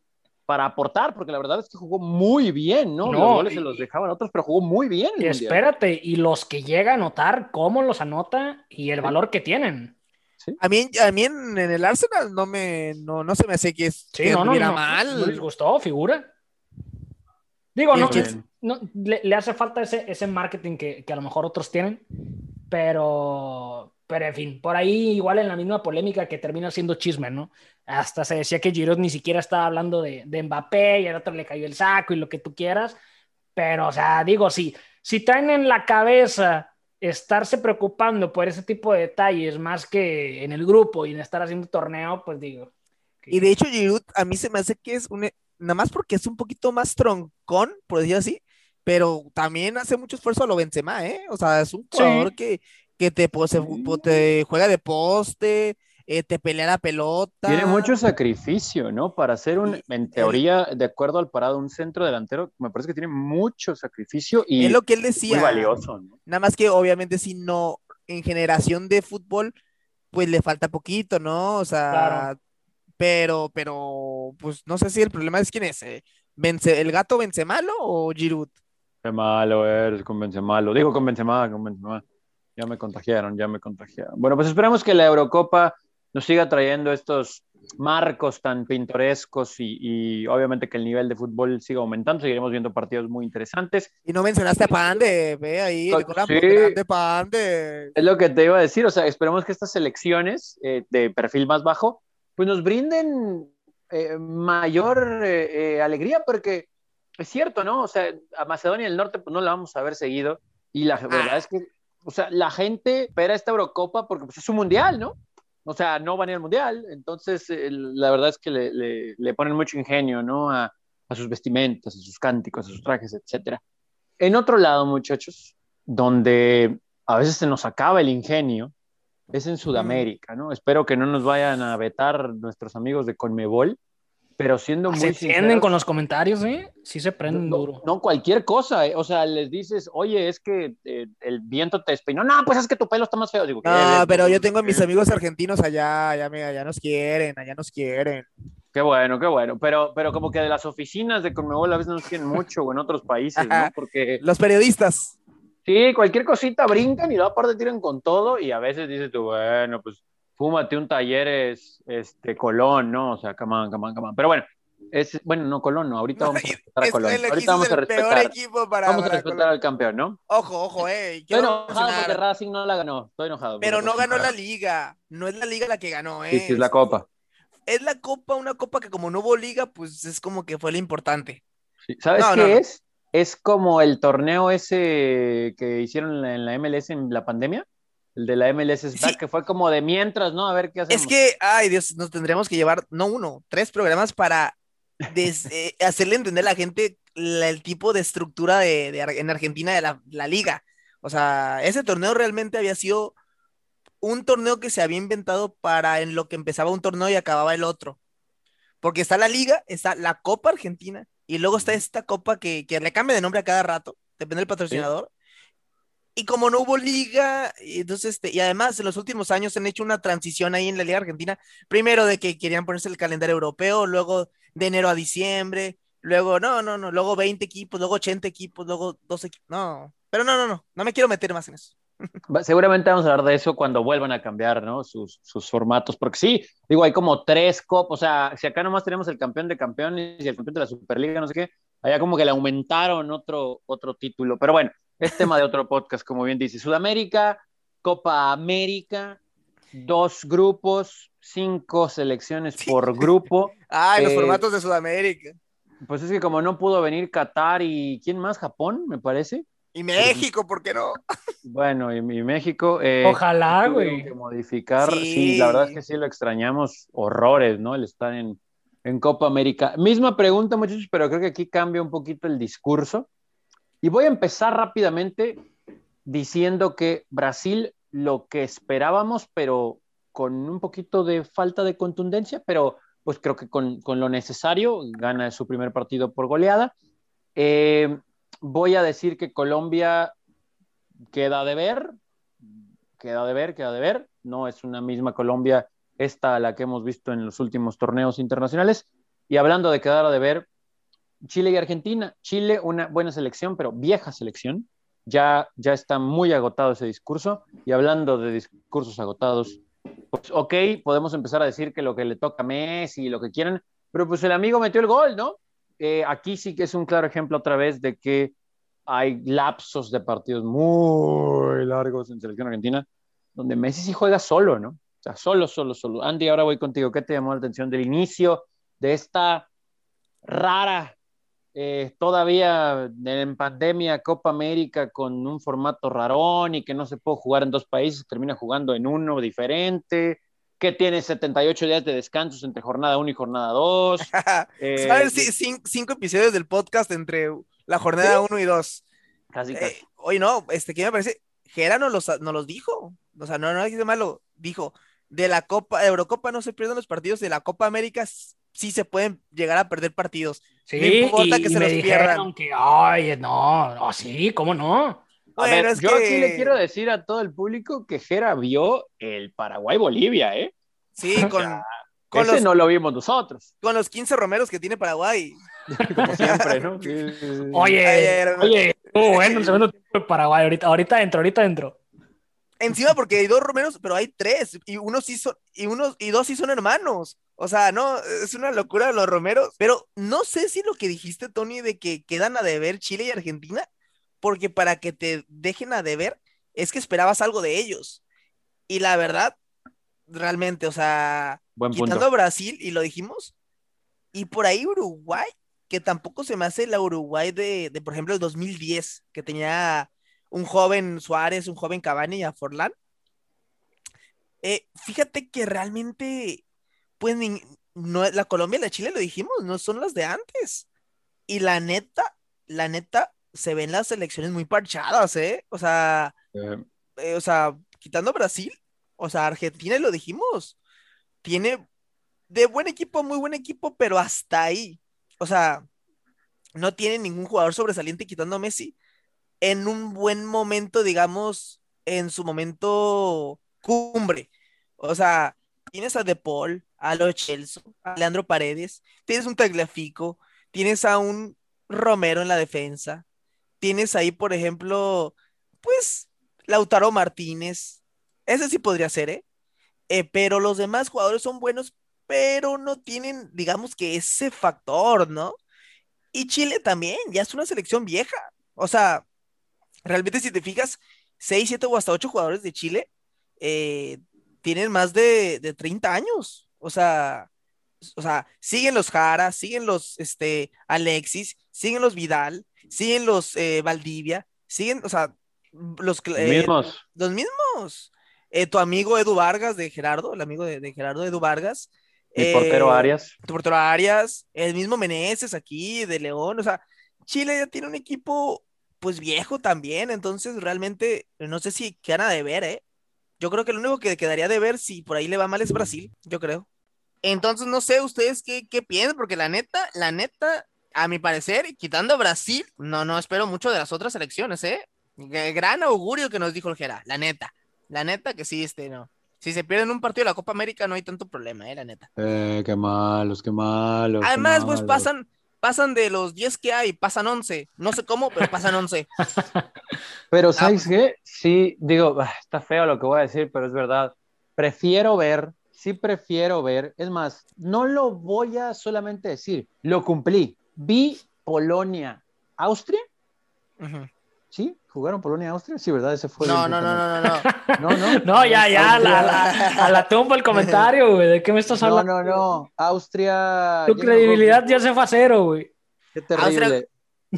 para aportar, porque la verdad es que jugó muy bien, ¿no? los goles se los dejaban otros, pero jugó muy bien. Y espérate, y los que llega a anotar, cómo los anota y el valor que tienen. A mí, a mí en, el Arsenal no me, no, no se me hace que, es, sí, no, no, mal. No les gustó, figura. Digo, no, no le, hace falta ese, ese marketing que, que, a lo mejor otros tienen, pero, pero en fin, por ahí igual en la misma polémica que termina siendo chisme, ¿no? Hasta se decía que Giroud ni siquiera estaba hablando de, de Mbappé y al otro le cayó el saco y lo que tú quieras. Pero, o sea, digo, si, si traen en la cabeza estarse preocupando por ese tipo de detalles más que en el grupo y en estar haciendo torneo, pues digo. Y de hecho, Giroud a mí se me hace que es un, nada más porque es un poquito más troncón, por decir así, pero también hace mucho esfuerzo a lo Benzema, ¿eh? O sea, es un jugador que, que te, te juega de poste, eh, te pelea la pelota. Tiene mucho sacrificio, ¿no? Para ser un, en teoría, de acuerdo al parado, un centro delantero, me parece que tiene mucho sacrificio y es lo que él decía. Muy valioso, ¿no? Nada más que obviamente si no, en generación de fútbol, pues le falta poquito, ¿no? O sea, pero, pero, pues no sé si el problema es quién es. Eh, ¿Vence, ¿El gato vence malo o Giroud? Qué malo eres, con malo. Digo con Benzema, con Benzema. Ya me contagiaron, ya me contagiaron. Bueno, pues esperamos que la Eurocopa nos siga trayendo estos marcos tan pintorescos y, obviamente que el nivel de fútbol siga aumentando, seguiremos viendo partidos muy interesantes. Y no mencionaste a Pande, ve ahí, sí, Pande. Es lo que te iba a decir, o sea, esperemos que estas selecciones eh, de perfil más bajo, pues nos brinden eh, mayor eh, alegría, porque es cierto, ¿no? O sea, a Macedonia del Norte pues no la vamos a ver seguido, y la verdad ah. es que, o sea, la gente espera esta Eurocopa porque pues, es un mundial, ¿no? o sea, no van a ir al mundial, entonces eh, la verdad es que le, le, ponen mucho ingenio, ¿no? A, a, sus vestimentas, a sus cánticos, a sus trajes, etcétera. En otro lado, muchachos, donde a veces se nos acaba el ingenio, es en Sudamérica, ¿no? Espero que no nos vayan a vetar nuestros amigos de Conmebol, pero siendo muy Se prenden con los comentarios, ¿eh? Sí se prenden duro. No, cualquier cosa, ¿eh? o sea, les dices, oye, es que eh, el viento te despeinó, no, pues es que tu pelo está más feo. Digo, no, pero yo tengo a mis amigos argentinos allá, allá, allá nos quieren, allá nos quieren. Qué bueno, qué bueno, pero, pero como que de las oficinas de Conmebol a veces nos quieren (laughs) mucho, o en otros países, ¿no? Porque... Los periodistas. Sí, cualquier cosita brincan y luego aparte tiran con todo y a veces dices tú, bueno, pues fúmate un talleres este, Colón, ¿no? O sea, camán, camán, camán. Pero bueno, es, bueno, no Colón, no, ahorita vamos a respetar a Colón. Ahorita vamos a respetar. vamos a respetar al campeón, ¿no? Ojo, ojo, eh. Estoy enojado porque Racing no la ganó. Estoy enojado. Pero no ganó la liga. No es la liga la que ganó, eh. Sí, sí, es la copa. Es la copa, una copa que como no hubo liga, pues es como que fue lo importante. ¿Sabes qué es? Es como el torneo ese que hicieron en la MLS en la pandemia el de la MLS Back, que fue como de mientras, ¿no? A ver qué hacemos. Es que, ay Dios, nos tendríamos que llevar, no uno, tres programas para (laughs) eh, hacerle entender a la gente el tipo de estructura de, en Argentina de la, liga. O sea, ese torneo realmente había sido un torneo que se había inventado para en lo que empezaba un torneo y acababa el otro. Porque está la liga, está la Copa Argentina y luego está esta copa que, que le cambia de nombre a cada rato, depende del patrocinador. Y como no hubo liga, entonces, este, y además en los últimos años han hecho una transición ahí en la Liga Argentina, primero de que querían ponerse el calendario europeo, luego de enero a diciembre, luego, no, no, no, luego 20 equipos, luego 80 equipos, luego 12 equipos, no, pero no, no, no, no me quiero meter más en eso. (laughs) Seguramente vamos a hablar de eso cuando vuelvan a cambiar, ¿no? Sus, sus formatos, porque sí, digo, hay como tres copas, o sea, si acá nomás tenemos el campeón de campeones y el campeón de la Superliga, no sé qué, allá como que le aumentaron otro, otro título, pero bueno, es tema de otro podcast, como bien dice. Sudamérica, Copa América, dos grupos, cinco selecciones por grupo. (laughs) Ah, los eh, formatos de Sudamérica. Pues es que como no pudo venir Qatar y ¿quién más? Japón, me parece. Y México, ¿por qué no? (laughs) Bueno, y, México. Eh, Ojalá, güey. Que modificar. Sí. la verdad es que sí lo extrañamos horrores, ¿no? El estar en, en Copa América. Misma pregunta, muchachos, pero creo que aquí cambia un poquito el discurso. Y voy a empezar rápidamente diciendo que Brasil lo que esperábamos, pero con un poquito de falta de contundencia, pero pues creo que con, lo necesario gana su primer partido por goleada. Eh, voy a decir que Colombia queda de ver, queda de ver, queda de ver. No es una misma Colombia esta a la que hemos visto en los últimos torneos internacionales. Y hablando de quedar de ver, Chile y Argentina. Chile, una buena selección, pero vieja selección. Ya, ya está muy agotado ese discurso. Y hablando de discursos agotados, pues ok, podemos empezar a decir que lo que le toca a Messi y lo que quieran, pero pues el amigo metió el gol, ¿no? Eh, aquí sí que es un claro ejemplo otra vez de que hay lapsos de partidos muy largos en selección argentina donde Messi sí juega solo, ¿no? O sea, solo, solo, solo. Andy, ahora voy contigo. ¿Qué te llamó la atención del inicio de esta rara eh, todavía en pandemia Copa América con un formato rarón y que no se puede jugar en dos países, termina jugando en uno diferente, que tiene 78 días de descansos entre jornada 1 y jornada 2. (laughs) Eh, ¿Sabes? cinco, episodios del podcast entre la jornada 1 y 2. Casi, casi. Eh, oye, no, este, ¿qué me parece? Gera nos, los, nos los dijo. O sea, no, no hay que malo. Dijo, de la Copa, Eurocopa no se pierden los partidos, de la Copa América sí se pueden llegar a perder partidos. Sí, no importa que se los pierdan. Que, ay, no, no, sí, ¿cómo no? Bueno, yo aquí le quiero decir a todo el público que Jera vio el Paraguay-Bolivia, ¿eh? Sí, con, con ese no lo vimos nosotros. Con los 15 romeros que tiene Paraguay. (laughs) Como siempre, ¿no? (laughs) Oye, oye, bueno, el segundo tiempo de Paraguay, ahorita, ahorita entro, ahorita entro. Encima porque hay dos romeros, pero hay tres, y uno sí son, y unos, y dos sí son hermanos. O sea, no, es una locura los romeros. Pero no sé si lo que dijiste, Tony, de que quedan a deber Chile y Argentina, porque para que te dejen a deber es que esperabas algo de ellos. Y la verdad, realmente, o sea, quitando a Brasil, y lo dijimos, y por ahí Uruguay, que tampoco se me hace la Uruguay de, de por ejemplo, el 2010, que tenía un joven Suárez, un joven Cavani y a Forlán Eh, fíjate que realmente, pues, no, la Colombia y la Chile lo dijimos, no son las de antes. Y la neta, la neta, se ven las elecciones muy parchadas, ¿eh? O sea, eh, o sea, quitando Brasil, o sea, Argentina, lo dijimos, tiene de buen equipo, muy buen equipo, pero hasta ahí. O sea, no tiene ningún jugador sobresaliente quitando a Messi en un buen momento, digamos, en su momento cumbre. O sea, tienes a De Paul, a Lo Chelsea, a Leandro Paredes, tienes un Tagliafico, tienes a un Romero en la defensa, tienes ahí, por ejemplo, pues, Lautaro Martínez, ese sí podría ser, ¿eh? ¿eh? pero los demás jugadores son buenos, pero no tienen, digamos que ese factor, ¿no? Y Chile también, ya es una selección vieja. O sea, realmente si te fijas, 6, 7 o hasta 8 jugadores de Chile eh, tienen más de, de 30 años. O sea, o sea, siguen los Jara, siguen los este, Alexis, siguen los Vidal, siguen los eh, Valdivia, siguen, o sea, los, eh, mismos. Los mismos. Eh, tu amigo Edu Vargas de Gerardo, el amigo de, Gerardo Edu Vargas. Mi portero Arias. Tu portero Arias, el mismo Meneses aquí de León, o sea, Chile ya tiene un equipo pues viejo también, entonces realmente no sé si quedan de ver, ¿eh? Yo creo que lo único que quedaría de ver si por ahí le va mal es Brasil, yo creo. Entonces, no sé ustedes qué, qué piensan, porque la neta, la neta, a mi parecer, quitando a Brasil, no, no espero mucho de las otras elecciones, ¿eh? Gran augurio que nos dijo el Gera, la neta. La neta que sí, este, no. Si se pierden un partido de la Copa América, no hay tanto problema, eh, la neta. Eh, qué malos, qué malos. Además, pues pasan, pasan de los 10 que hay, pasan 11. No sé cómo, pero pasan 11. (laughs) pero, ¿sabes ah, qué? Sí, digo, ah, está feo lo que voy a decir, pero es verdad. Prefiero ver sí prefiero ver, es más, no lo voy a solamente decir, lo cumplí. Vi Polonia, Austria. ¿Sí? ¿Jugaron Polonia-Austria? Sí, ¿verdad? Ese fue no, no, no, no, no, (laughs) no. No, no. ya, ya, a la tumba el comentario, güey. ¿De qué me estás hablando? No, no, no. Austria. Tu credibilidad ya se fue a cero, güey. Qué terrible.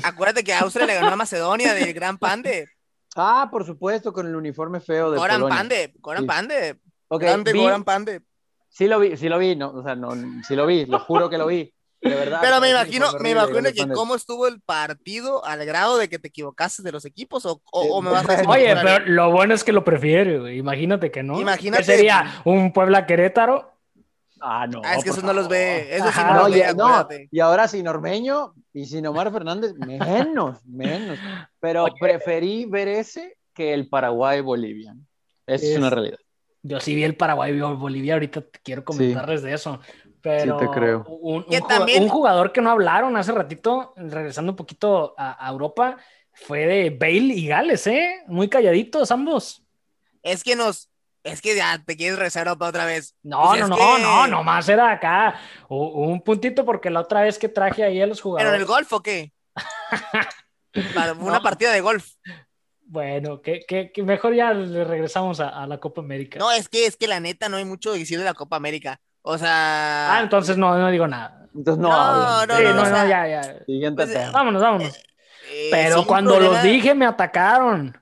Acuérdate que Austria le ganó a Macedonia del Gran Pande. Ah, por supuesto, con el uniforme feo de Goran Polonia. Pande, Goran Pande. Okay, Grande Goran Pande. Sí lo vi, sí lo vi, no, o sea, no, sí lo vi, lo juro que lo vi. De verdad. Pero me imagino, me imagino que cómo estuvo el partido al grado de que te equivocaste de los equipos o, o, me vas a (laughs) decir Oye, pero lo bueno es que lo prefiere, güey. Imagínate que no. Imagínate. ¿Qué sería un Puebla Querétaro? Ah, no. Ah, es que eso no los ve. Eso sí no, los ve, no. Y ahora sin Ormeño y sin Omar Fernández, menos, (laughs) menos. Pero preferí ver ese que el Paraguay-Bolivia. Esa es una realidad. Yo sí vi el Paraguay y Bolivia, ahorita quiero comentarles de eso. Pero sí te creo. Un, un, jugador que no hablaron hace ratito, regresando un poquito a, Europa, fue de Bale y Gales, ¿eh? Muy calladitos ambos. Es que nos, es que ya te quieres rezar Europa otra vez. No, pues no, no, no, nomás era acá. un puntito porque la otra vez que traje ahí a los jugadores. ¿Pero en el golf o qué? (laughs) una partida de golf. Bueno, que, que, mejor ya le regresamos a, la Copa América. No, es que es que la neta no hay mucho que decir de la Copa América. O sea. Ah, entonces no, no digo nada. Entonces no. No, no, no, no, ya, ya. Siguiente pues, tema. Vámonos, vámonos. Eh, eh, Pero cuando los dije me atacaron.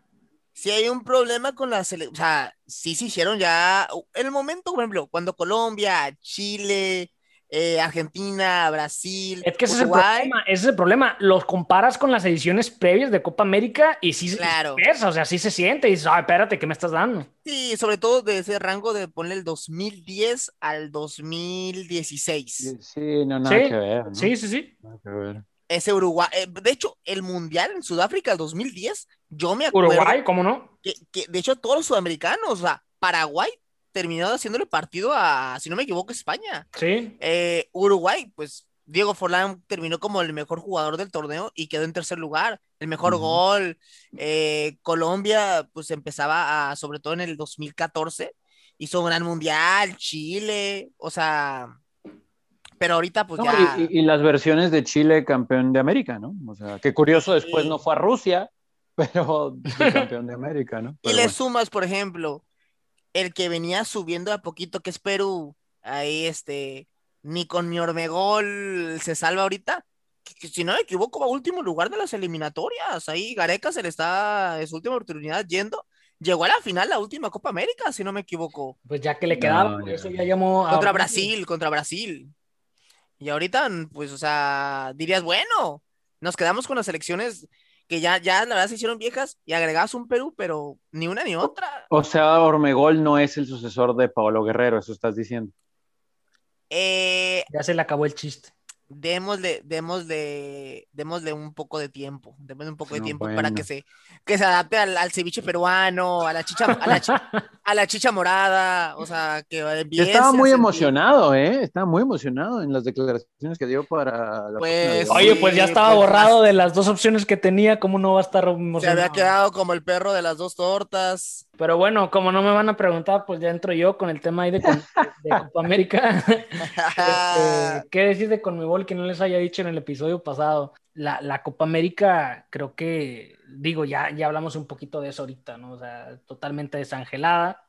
Si hay un problema con la selección, o sea, sí se hicieron ya, el momento, por ejemplo, cuando Colombia, Chile, eh, Argentina, Brasil. Es que ese es, el problema, ese es el problema. Los comparas con las ediciones previas de Copa América y sí claro. o sea, sí se siente y dices, ay, espérate, ¿qué me estás dando? Sí, sobre todo de ese rango de ponerle el 2010 al 2016. Sí, no, nada que ver. Sí, sí, sí. Nada que ver. Ese Uruguay, eh, de hecho, el Mundial en Sudáfrica el 2010, yo me acuerdo. Uruguay, ¿cómo no? Que, que de hecho todos los sudamericanos, o sea, Paraguay terminado haciéndole partido a, si no me equivoco, España. Sí. Eh, Uruguay, pues Diego Forlán terminó como el mejor jugador del torneo y quedó en tercer lugar, el mejor gol. Eh, Colombia, pues empezaba a, sobre todo en el 2014, hizo un gran mundial, Chile, o sea, pero ahorita pues ya... Y, las versiones de Chile campeón de América, ¿no? O sea, qué curioso, después no fue a Rusia, (laughs) pero (laughs) campeón de América, ¿no? y le sumas, por ejemplo, el que venía subiendo a poquito, que es Perú, ahí este, ni con mi Ormegol se salva ahorita. Que, si no me equivoco, va a último lugar de las eliminatorias. Ahí Gareca se le está, es su última oportunidad yendo. llegó a la final la última Copa América, si no me equivoco. Pues ya que le quedaba, No, eso ya llamó a- Contra Brasil, contra Brasil. Y ahorita, pues, o sea, dirías, bueno, nos quedamos con las elecciones que ya, ya la verdad se hicieron viejas y agregabas un Perú, pero ni una ni otra. O sea, Ormegol no es el sucesor de Pablo Guerrero, eso estás diciendo. Eh, Ya se le acabó el chiste. Démosle, démosle, démosle un poco de tiempo, démosle un poco de No, tiempo para bueno. que se, que se adapte al, al ceviche peruano, a la chicha, a la, chi- a la chicha morada, o sea, que estaba muy emocionado, ¿eh? Estaba muy emocionado en las declaraciones que dio para la Pues, Oye, pues ya estaba pues, borrado de las dos opciones que tenía, ¿cómo no va a estar Se emocionado? había quedado como el perro de las dos tortas. Pero bueno, como no me van a preguntar, pues ya entro yo con el tema ahí de, con- de (laughs) Copa América. (laughs) Este, ¿Qué decir de Conmebol que no les haya dicho en el episodio pasado? La, la Copa América, creo que, digo, ya, ya hablamos un poquito de eso ahorita, ¿no? O sea, totalmente desangelada.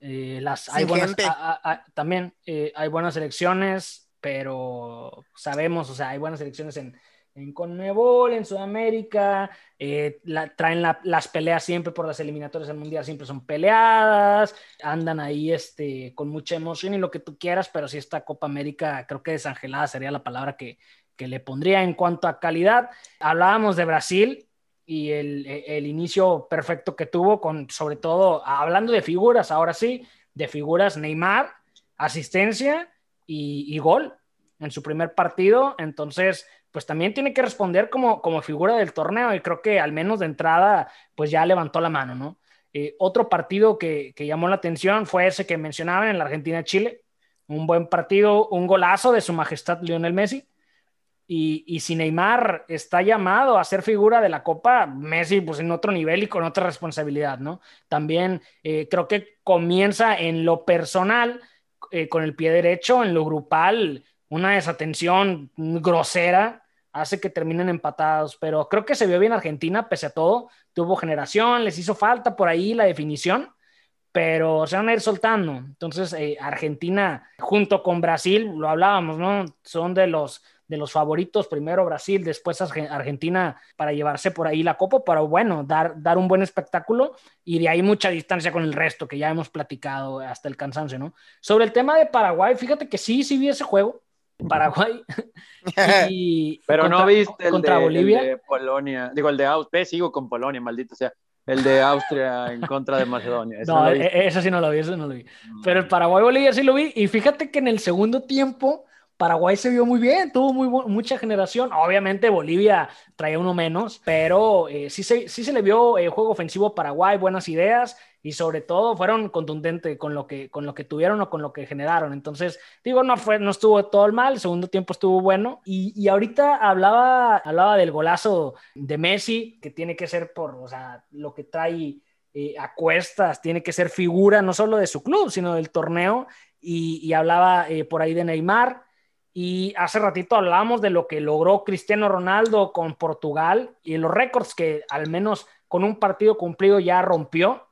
Eh, las, hay buenas, gente. a- a- a- también eh, hay buenas elecciones, pero sabemos, o sea, hay buenas elecciones en, en Conmebol, en Sudamérica, eh, la- traen la- las peleas siempre por las eliminatorias del Mundial, siempre son peleadas, andan ahí este, con mucha emoción y lo que tú quieras, pero si esta Copa América creo que desangelada sería la palabra que, que le pondría en cuanto a calidad. Hablábamos de Brasil y el, el inicio perfecto que tuvo con, sobre todo, hablando de figuras, ahora sí, de figuras Neymar, asistencia y, y gol en su primer partido, entonces pues también tiene que responder como, como figura del torneo y creo que al menos de entrada pues ya levantó la mano, ¿no? Eh, otro partido que, que, llamó la atención fue ese que mencionaban en la Argentina-Chile, un buen partido, un golazo de su majestad Lionel Messi. Y, y, si Neymar está llamado a ser figura de la Copa, Messi pues en otro nivel y con otra responsabilidad, ¿no? También eh, creo que comienza en lo personal, eh, con el pie derecho, en lo grupal, una desatención grosera hace que terminen empatados, pero creo que se vio bien Argentina, pese a todo, tuvo generación, les hizo falta por ahí la definición, pero se van a ir soltando. Entonces, eh, Argentina junto con Brasil, lo hablábamos, ¿no? Son de los, de los favoritos, primero Brasil, después Argentina para llevarse por ahí la copa, pero bueno, dar, dar un buen espectáculo y de ahí mucha distancia con el resto, que ya hemos platicado hasta el cansancio, ¿no? Sobre el tema de Paraguay, fíjate que sí, sí vi ese juego, Paraguay. (laughs) y, Pero contra, no viste el contra de, Bolivia. El de Polonia, digo, el de Austria, sigo con Polonia, maldito sea. El de Austria en contra de Macedonia. Eso no, no eso sí no lo vi, eso no lo vi. Pero el Paraguay-Bolivia sí lo vi. Y fíjate que en el segundo tiempo, Paraguay se vio muy bien, tuvo muy mucha generación. Obviamente Bolivia traía uno menos, pero eh, sí, se, sí se le vio eh, juego ofensivo a Paraguay, buenas ideas y sobre todo fueron contundentes con lo que, con lo que tuvieron o con lo que generaron. Entonces, digo, no, fue, no estuvo todo el mal, el segundo tiempo estuvo bueno. Y, y ahorita hablaba, hablaba del golazo de Messi, que tiene que ser por, o sea, lo que trae eh, a cuestas, tiene que ser figura no solo de su club, sino del torneo. Y, y hablaba eh, por ahí de Neymar. Y hace ratito hablábamos de lo que logró Cristiano Ronaldo con Portugal y los récords que al menos con un partido cumplido ya rompió.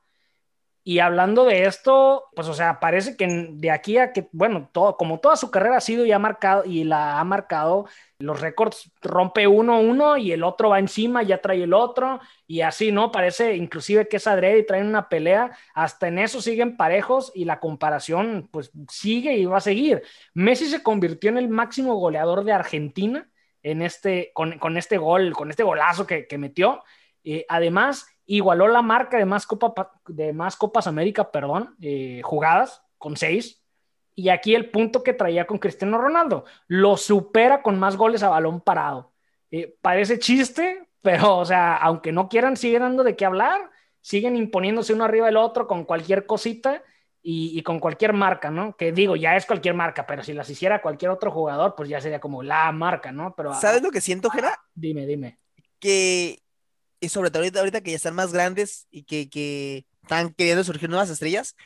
Y hablando de esto, pues o sea, parece que de aquí a que, bueno, todo, como toda su carrera ha sido y ha marcado y la ha marcado, los récords rompe uno uno y el otro va encima, ya trae el otro y así, ¿no? Parece inclusive que es adrede y traen una pelea, hasta en eso siguen parejos y la comparación pues sigue y va a seguir. Messi se convirtió en el máximo goleador de Argentina en este, con, con este gol, con este golazo que, metió. Eh, además, igualó la marca de más, Copa, de más Copas América, perdón, eh, jugadas con seis. Y aquí el punto que traía con Cristiano Ronaldo, lo supera con más goles a balón parado. Eh, parece chiste, pero, o sea, aunque no quieran, siguen dando de qué hablar, siguen imponiéndose uno arriba del otro con cualquier cosita y, y, con cualquier marca, ¿no? Que digo, ya es cualquier marca, pero si las hiciera cualquier otro jugador, pues ya sería como la marca, ¿no? Pero, ¿Sabes lo que siento, Gera? Dime, dime. Que y sobre todo ahorita, ahorita, que ya están más grandes y que, que, están queriendo surgir nuevas estrellas,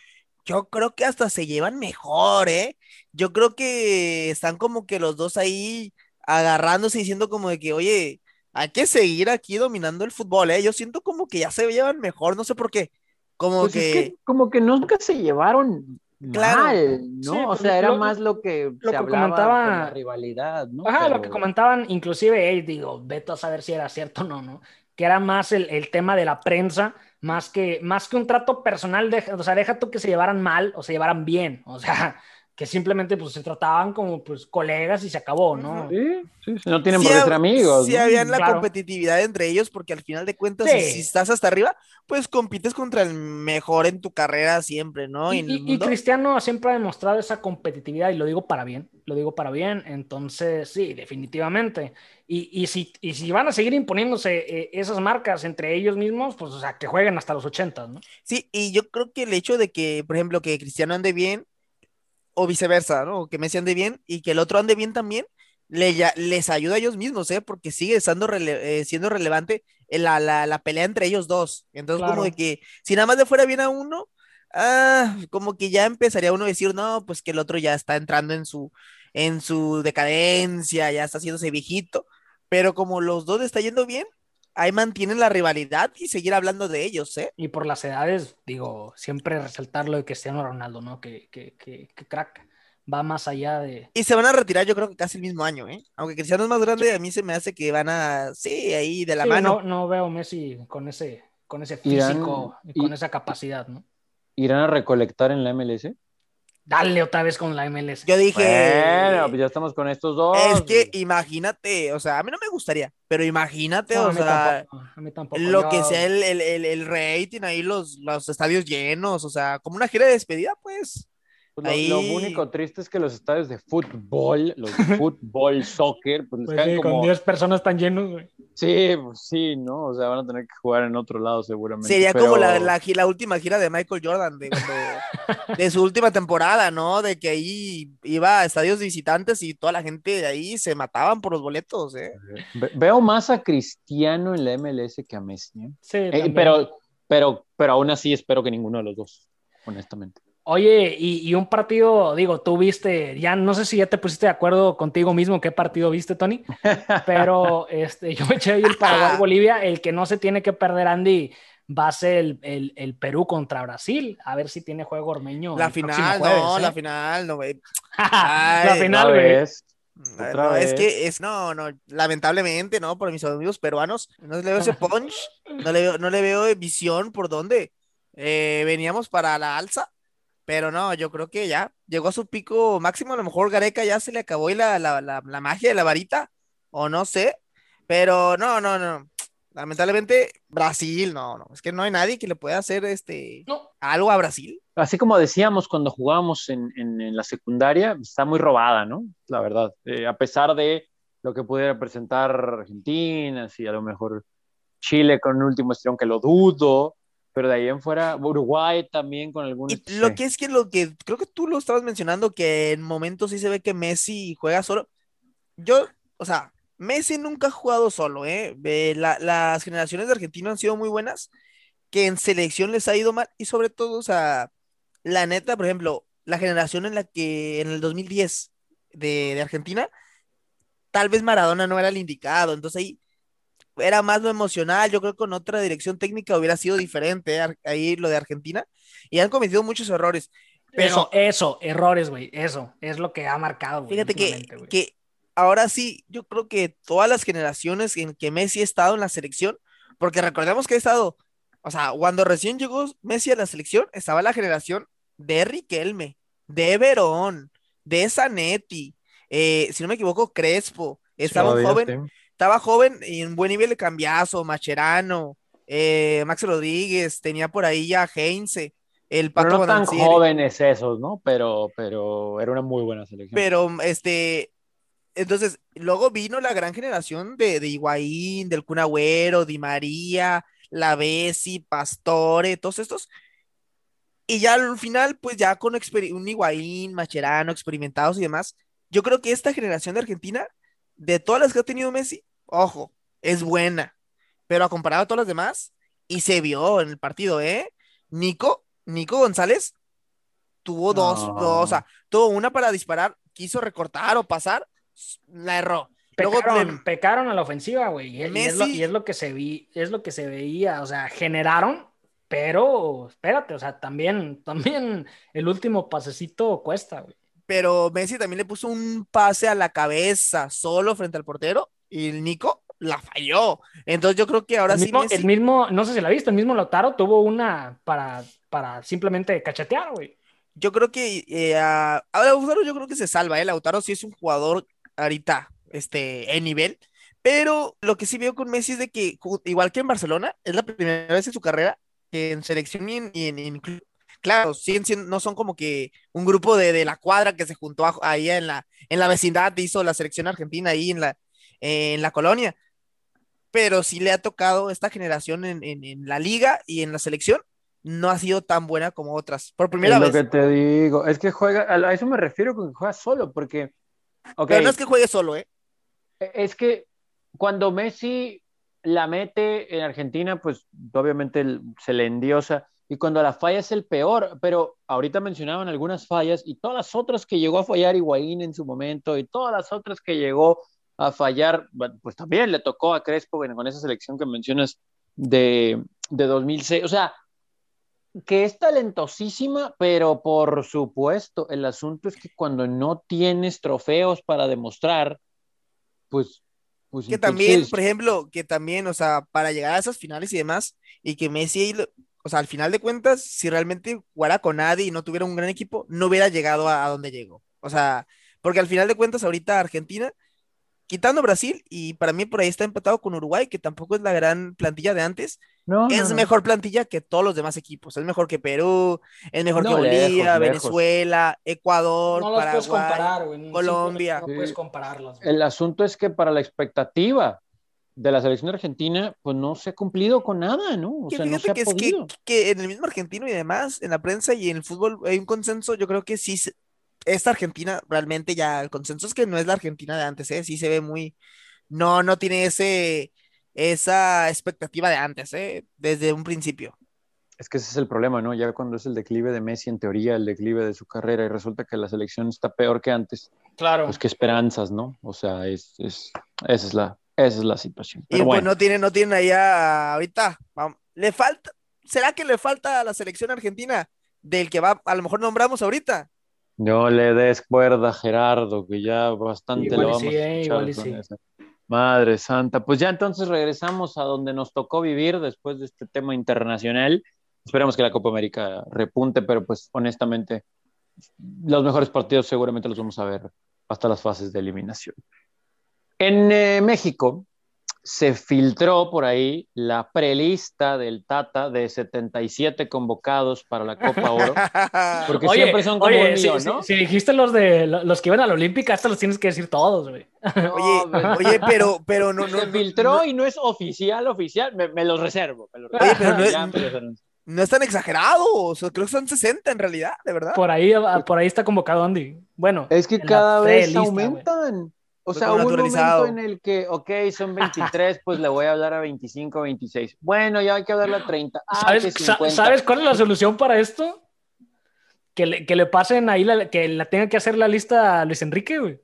yo creo que hasta se llevan mejor, ¿eh? Yo creo que están como que los dos ahí agarrándose y diciendo como de que, oye, hay que seguir aquí dominando el fútbol, ¿eh? Yo siento como que ya se llevan mejor, no sé por qué. Como pues que... Es que... Como que nunca se llevaron Claro. mal, ¿no? Sí, o pues sea, era lo- más lo que lo se que hablaba comentaba- con la rivalidad, ¿no? Ajá, lo Pero- que comentaban, inclusive, eh, digo, veto a saber si era cierto o no, ¿no? Que era más el, el tema de la prensa, más que, más que un trato personal, de, o sea, deja tú que se llevaran mal o se llevaran bien, o sea, que simplemente pues se trataban como pues colegas y se acabó, ¿no? Sí, sí, sí, no tienen por qué ser amigos. Sí, ¿no? habían la Claro. competitividad entre ellos, porque al final de cuentas, Sí. si estás hasta arriba, pues compites contra el mejor en tu carrera siempre, ¿no? Y, y- y. Cristiano siempre ha demostrado esa competitividad y lo digo para bien, lo digo para bien, entonces sí, definitivamente. Y, y, si, y si van a seguir imponiéndose eh, esas marcas entre ellos mismos, pues o sea, que jueguen hasta los 80, ¿no? Sí, y yo creo que el hecho de que, por ejemplo, que Cristiano ande bien, o viceversa, ¿no? Que Messi ande bien y que el otro ande bien también, le, ya- les ayuda a ellos mismos, ¿eh? Porque sigue estando rele- eh, siendo relevante la, la, la pelea entre ellos dos. Entonces, como Claro. de que si nada más le fuera bien a uno, ah, como que ya empezaría uno a decir, no, pues que el otro ya está entrando en su, en su decadencia, ya está haciéndose viejito. Pero como los dos le está yendo bien, ahí mantienen la rivalidad y seguir hablando de ellos, ¿eh? Y por las edades, digo, siempre resaltar lo de Cristiano Ronaldo, ¿no? Que, que, que, que crack, va más allá de... Y se van a retirar, yo creo que casi el mismo año, ¿eh? Aunque Cristiano es más grande, a mí se me hace que van a, sí, ahí de la Sí, mano. no, no veo Messi con ese, con ese Irán- físico y con y- esa capacidad, ¿no? ¿Irán a recolectar en la MLS? Dale otra vez con la MLS. Yo dije, Bueno, pues ya estamos con estos dos. es que imagínate, o sea, a mí no me gustaría, pero imagínate, No, o sea, tampoco, a mí tampoco. lo Yo- que sea el, el, el, el rating ahí, los, los estadios llenos, o sea, como una gira de despedida, pues. Pues lo, único triste es que los estadios de fútbol, los de (laughs) fútbol, soccer, pues les Pues caen sí, como... con 10 personas tan llenos, güey. Sí, pues sí, ¿no? O sea, van a tener que jugar en otro lado seguramente. Sería pero- como la, la, gi- la última gira de Michael Jordan, de, (laughs) su última temporada, ¿no? De que ahí iba a estadios de visitantes y toda la gente de ahí se mataban por los boletos, ¿eh? Ve- Veo más a Cristiano en la MLS que a Messi. ¿eh? Sí, Eh, pero, pero, pero aún así espero que ninguno de los dos, honestamente. Oye, y, y un partido, digo, tú viste, ya no sé si ya te pusiste de acuerdo contigo mismo qué partido viste, Tony, (laughs) pero este, yo me eché ahí el Paraguay-Bolivia, el que no se tiene que perder, Andy, va a ser el, el- el Perú contra Brasil, a ver si tiene juego ormeño. La final, jueves, no, ¿eh? la final, no, güey. (laughs) la final, güey. no, es que es, no, no, lamentablemente, ¿no? Por mis amigos peruanos, no le veo ese punch, no le veo, no le veo visión por dónde. Eh, veníamos para la alza, pero no, yo creo que ya llegó a su pico máximo, a lo mejor Gareca ya se le acabó y la, la, la, la magia de la varita, o no sé, pero no, no, no. Lamentablemente, Brasil, no, no, es que no hay nadie que le pueda hacer este No, algo a Brasil. Así como decíamos cuando jugábamos en, en- en la secundaria, está muy robada, ¿no? La verdad. Eh, a pesar de lo que pudiera presentar Argentina, si a lo mejor Chile con un último estirón que lo dudo, pero de ahí en fuera, Uruguay también con algunos. Y lo que es que lo que creo que tú lo estabas mencionando, que en momentos sí se ve que Messi juega solo. Yo, o sea, Messi nunca ha jugado solo, ¿eh? Ve, la- las generaciones de argentinos han sido muy buenas, que en selección les ha ido mal, y sobre todo, o sea, la neta, por ejemplo, la generación en la que en el 2010 de, de Argentina, tal vez Maradona no era el indicado, entonces ahí era más lo emocional, yo creo que con otra dirección técnica hubiera sido diferente, ¿eh? Ahí lo de Argentina, y han cometido muchos errores. Pero eso, eso, errores, güey, eso es lo que ha marcado, fíjate que, que ahora sí, yo creo que todas las generaciones en que Messi ha estado en la selección, porque recordemos que ha estado, o sea, cuando recién llegó Messi a la selección, estaba la generación de Riquelme, de Verón, de Zanetti, eh, si no me equivoco, Crespo, estaba un joven. Estaba joven y en buen nivel de cambiazo, Macherano, eh, Max Rodríguez, tenía por ahí ya Heinze, el Pero Pato no tan jóvenes esos, ¿no? Pero, pero era una muy buena selección. Pero, este, entonces, luego vino la gran generación de, de Higuaín, del Kun Agüero, Di María, La Bessi, Pastore, todos estos. Y ya al final, pues ya con un Higuaín, Macherano, experimentados y demás, yo creo que esta generación de Argentina, de todas las que ha tenido Messi, ojo, es buena, pero comparado a todas las demás, y se vio en el partido, ¿eh? Nico, Nico González tuvo dos, No. dos, o sea, tuvo una para disparar, quiso recortar o pasar, la erró. Luego Pecaron, le- pecaron a la ofensiva, güey. Y, y es lo, Messi- y es lo que se vi, es lo que se veía. O sea, generaron, pero espérate, o sea, también, también el último pasecito cuesta, güey. Pero Messi también le puso un pase a la cabeza solo frente al portero y el Nico la falló. Entonces yo creo que ahora el sí. mismo, Messi- el mismo, no sé si la viste, el mismo Lautaro tuvo una para, para simplemente cachetear, güey. Yo creo que eh, a- a Lautaro yo creo que se salva, ¿eh? Lautaro sí es un jugador ahorita, este, en nivel. Pero lo que sí veo con Messi es de que, igual que en Barcelona, es la primera vez en su carrera que en selección y en, y en- y en club, claro, siguen siendo- no son como que un grupo de, de la cuadra que se juntó a- ahí en la, en la vecindad, hizo la selección argentina ahí en la, en la colonia. Pero sí le ha tocado esta generación en, en- en la liga y en la selección, no ha sido tan buena como otras. Por primera es lo vez. que te digo. Es que juega, a eso me refiero con que juega solo, porque. ok, Pero no es que juegue solo, ¿eh? Es que cuando Messi la mete en Argentina, pues obviamente se le endiosa. Y cuando la falla es el peor, pero ahorita mencionaban algunas fallas y todas las otras que llegó a fallar Higuaín en su momento y todas las otras que llegó a fallar, pues también le tocó a Crespo bueno, con esa selección que mencionas de, de 2006. O sea, que es talentosísima, pero por supuesto, el asunto es que cuando no tienes trofeos para demostrar, pues... pues Que también, entonces- por ejemplo, que también, o sea, para llegar a esas finales y demás, y que Messi, o sea, al final de cuentas, si realmente jugara con nadie y no tuviera un gran equipo, no hubiera llegado a, a donde llegó. O sea, porque al final de cuentas, ahorita Argentina, quitando Brasil, y para mí por ahí está empatado con Uruguay, que tampoco es la gran plantilla de antes, No, no, es no. mejor plantilla que todos los demás equipos. Es mejor que Perú, es mejor No, que Bolivia, lejos, lejos. Venezuela, Ecuador, No puedes Paraguay. comparar, güey. Colombia. No puedes compararlas. güey. El asunto es que para la expectativa de la selección argentina, pues no se ha cumplido con nada, ¿no? O Que sea, no se ha que es que, podido. que en el mismo argentino y demás, en la prensa y en el fútbol hay un consenso, yo creo que sí, esta Argentina realmente ya, el consenso es que no es la Argentina de antes, ¿eh? Sí se ve muy, no, no tiene ese, esa expectativa de antes, ¿eh? Desde un principio. Es que ese es el problema, ¿no? Ya cuando es el declive de Messi, en teoría, el declive de su carrera, y resulta que la selección está peor que antes, Claro. pues qué esperanzas, ¿no? O sea, es, es, esa, es la, esa es la situación. Y pues no tienen, no tienen allá ahorita, le falta, ¿será que le falta a la selección argentina del que va, a lo mejor nombramos ahorita? no le des cuerda a Gerardo, que ya bastante Igual lo vamos sí, a eh, escuchar igual con sí. esa. Madre santa. Pues ya entonces regresamos a donde nos tocó vivir después de este tema internacional. Esperamos que la Copa América repunte, pero pues honestamente los mejores partidos seguramente los vamos a ver hasta las fases de eliminación. En eh, México se filtró por ahí la prelista del Tata de 77 convocados para la Copa Oro, (laughs) porque siempre son como un si, millón, si- ¿no? si dijiste los de los que iban a la Olímpica, hasta los tienes que decir todos, güey. Oye, (laughs) No, oye, pero, pero no, no, se no- filtró no- y no es oficial, oficial, me, me los reservo. me los Oye, pero reservo. no es- Ya no es tan exagerado, o sea, creo que son 60 en realidad, de verdad. Por ahí, por ahí está convocado Andy. Bueno, Es que cada vez aumentan. O sea, hubo un momento en el que, ok, son (laughs) 23, pues le voy a hablar a 25, 26. Bueno, ya hay que hablarle a 30. Ah, ¿Sabes, sa- 50. ¿Sabes cuál es la solución para esto? Que le, que le pasen ahí, la, que la tenga que hacer la lista a Luis Enrique, güey.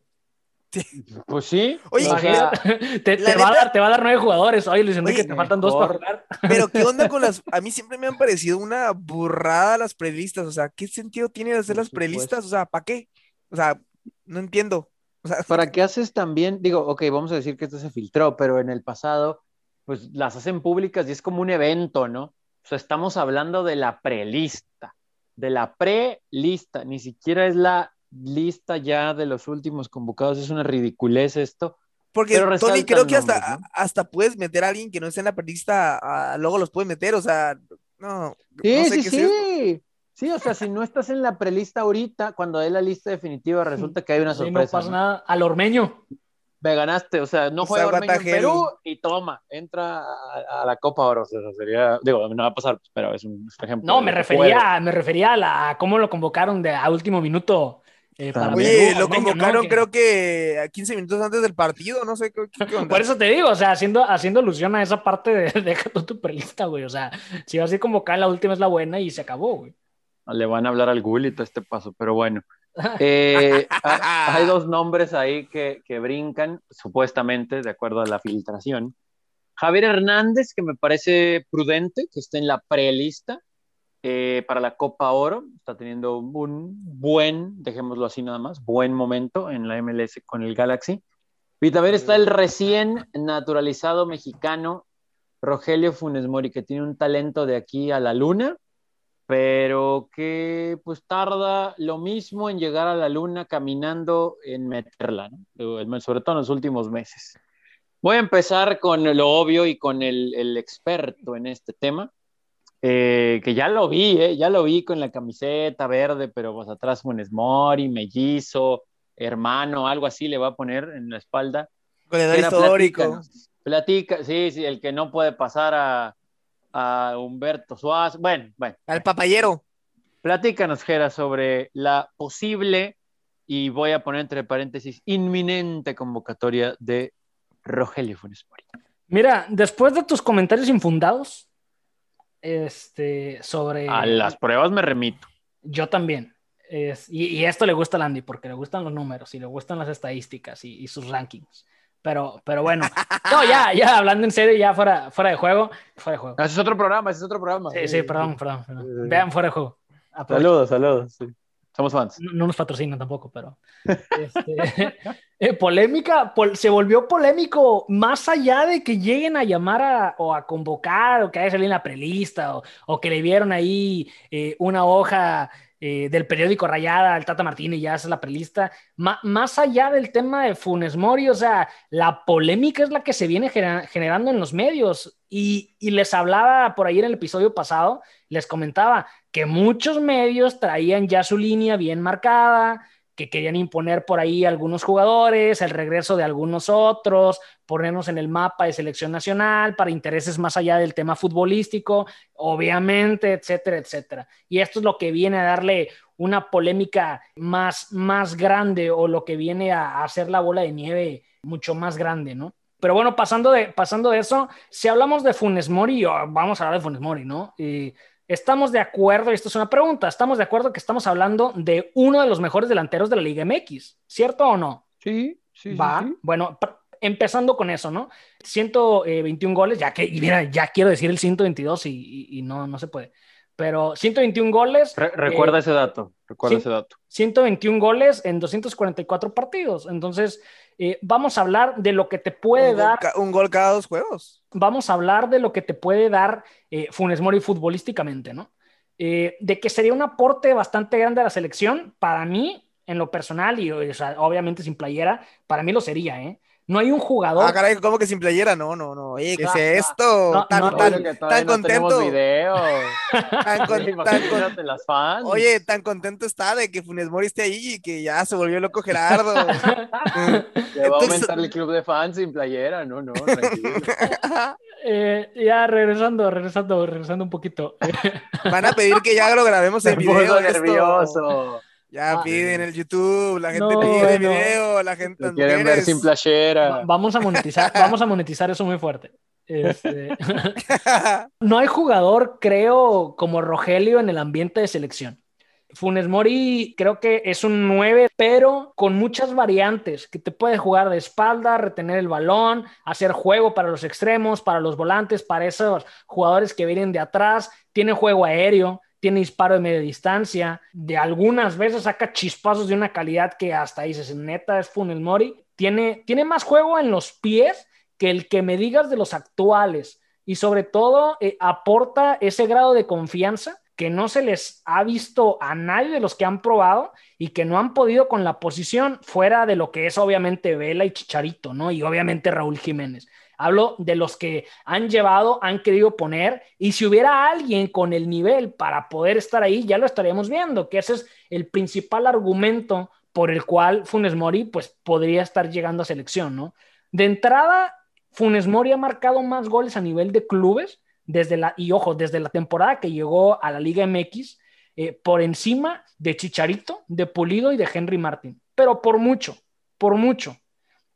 Pues sí. Oye, o sea, (laughs) Te, va a neta- dar, te va a dar nueve jugadores. Oye, Luis Enrique, Oye, te faltan dos para jugar. (laughs) Pero ¿qué onda con las...? A mí siempre me han parecido una burrada las prelistas, o sea, ¿qué sentido tiene hacer las prelistas? O sea, ¿para qué? O sea, no entiendo. O sea, ¿Para qué haces también? Digo, ok, vamos a decir que esto se filtró, pero en el pasado, pues las hacen públicas y es como un evento, ¿no? O sea, estamos hablando de la prelista, de la prelista, ni siquiera es la lista ya de los últimos convocados, es una ridiculez esto. porque Tony, creo que hasta, nombres, ¿no? hasta puedes meter a alguien que no esté en la prelista, luego los puedes meter, o sea, no, Sí, no sé sí, qué sí. Sí, o sea, si no estás en la prelista ahorita, cuando hay la lista definitiva, resulta que hay una Sí, no sorpresa. pasa ¿no? nada. Al Ormeño. Me ganaste, o sea, no O juega Ormeño en. Perú y toma, entra a, a la Copa Oro. O sea, sería, digo, no va a pasar, pero es un, ejemplo. No, me refería, me refería a, la, a cómo lo convocaron de, a último minuto. eh, para También. Oye, Perú, lo convocaron creo que a 15 minutos antes del partido, no sé qué, qué- qué onda. Por eso te digo, o sea, haciendo, haciendo alusión a esa parte de (laughs) deja tu prelista, güey. O sea, si vas a ir convocar, la última es la buena y se acabó, güey. Le van a hablar al Gullit a este paso, pero bueno. (laughs) Eh, ha- hay (laughs) dos nombres ahí que, que brincan, supuestamente, de acuerdo a la filtración. Javier Hernández, que me parece prudente, que está en la prelista eh, para la Copa Oro. Está teniendo un buen, dejémoslo así nada más, buen momento en la MLS con el Galaxy. Y también está el recién naturalizado mexicano Rogelio Funes Mori, que tiene un talento de aquí a la luna, pero que pues tarda lo mismo en llegar a la luna caminando en meterla, ¿no? sobre todo en los últimos meses. Voy a empezar con lo obvio y con el, experto en este tema, eh, que ya lo vi, eh, ya lo vi con la camiseta verde, pero pues atrás Funes Mori, mellizo, hermano, algo así le va a poner en la espalda. Goleador histórico. Platica, sí, sí, el que no puede pasar a, a Humberto Suárez. Bueno, bueno. Al papayero. Platícanos, Gera, sobre la posible, y voy a poner entre paréntesis, inminente convocatoria de Rogelio Funes Mori. Mira, después de tus comentarios infundados, este, sobre... A las pruebas me remito. Yo también y, esto le gusta a Landy porque le gustan los números y le gustan las estadísticas y, sus rankings. Pero, pero bueno, no, ya, ya, hablando en serio, ya fuera, fuera de juego, fuera de juego. ese es otro programa, ese es otro programa. Sí, sí, perdón, perdón. Vean fuera de juego. Saludos, saludos. Somos fans. No, nos patrocinan tampoco, pero. (laughs) Este, (laughs) eh, polémica, se volvió polémico más allá de que lleguen a llamar a, o a convocar o que haya salido en la prelista o, o que le vieron ahí eh, una hoja eh, del periódico Rayada, el Tata Martínez, ya es la prelista. más allá del tema de Funes Mori, o sea, la polémica es la que se viene generando en los medios. Y, y, les hablaba por ahí en el episodio pasado, les comentaba que muchos medios traían ya su línea bien marcada, que querían imponer por ahí algunos jugadores, el regreso de algunos otros, ponernos en el mapa de selección nacional para intereses más allá del tema futbolístico, obviamente, etcétera, etcétera. Y esto es lo que viene a darle una polémica más, más grande o lo que viene a hacer la bola de nieve mucho más grande, ¿no? Pero bueno, pasando de, pasando de eso, si hablamos de Funes Mori, vamos a hablar de Funes Mori, ¿no? Y Estamos de acuerdo, y esto es una pregunta, estamos de acuerdo que estamos hablando de uno de los mejores delanteros de la Liga MX, ¿cierto o no? Sí, sí. Va, bueno, empezando con eso, ¿no? 121 goles, ya que, y mira, ya quiero decir el 122 y, y, no, no se puede. Pero 121 goles. recuerda eh, ese dato, recuerda ese dato. 121 goles en 244 partidos. Entonces, eh, vamos a hablar de lo que te puede dar. un gol cada dos juegos. Vamos a hablar de lo que te puede dar eh, Funes Mori futbolísticamente, ¿no? Eh, de que sería un aporte bastante grande a la selección, para mí, en lo personal, y obviamente sin playera, para mí lo sería, ¿eh? No hay un jugador. Ah, caray, ¿cómo que sin playera? No, no, no. Oye, ¿qué es esto? tan, contento. Oye, tan contento está de que Funes Mori esté ahí y que ya se volvió loco Gerardo. (laughs) Le va a aumentar el club de fans sin playera. No, no, tranquilo. (laughs) Eh, ya regresando, regresando, regresando un poquito. Van a pedir que ya lo grabemos en (laughs) video. nervioso. Ya ah, piden el YouTube, la gente pide el video, la gente. quieren ver sin playera. vamos a monetizar, (laughs) vamos a monetizar eso muy fuerte. Este, (laughs) no hay jugador, creo, como Rogelio en el ambiente de selección. Funes Mori creo que es un 9, pero con muchas variantes, que te puede jugar de espalda, retener el balón, hacer juego para los extremos, para los volantes, para esos jugadores que vienen de atrás, tiene juego aéreo, tiene disparo de media distancia, de algunas veces saca chispazos de una calidad que hasta dices, neta, es Funes Mori. Tiene, tiene más juego en los pies que el que me digas de los actuales y sobre todo eh, aporta ese grado de confianza que no se les ha visto a nadie de los que han probado y que no han podido con la posición fuera de lo que es obviamente Vela y Chicharito, ¿no? Y obviamente Raúl Jiménez. Hablo de los que han llevado, han querido poner, y si hubiera alguien con el nivel para poder estar ahí, ya lo estaríamos viendo, que ese es el principal argumento por el cual Funes Mori pues podría estar llegando a selección, ¿no? De entrada, Funes Mori ha marcado más goles a nivel de clubes desde la, y ojo, desde la temporada que llegó a la Liga MX, eh, por encima de Chicharito, de Pulido y de Henry Martin, pero por mucho, por mucho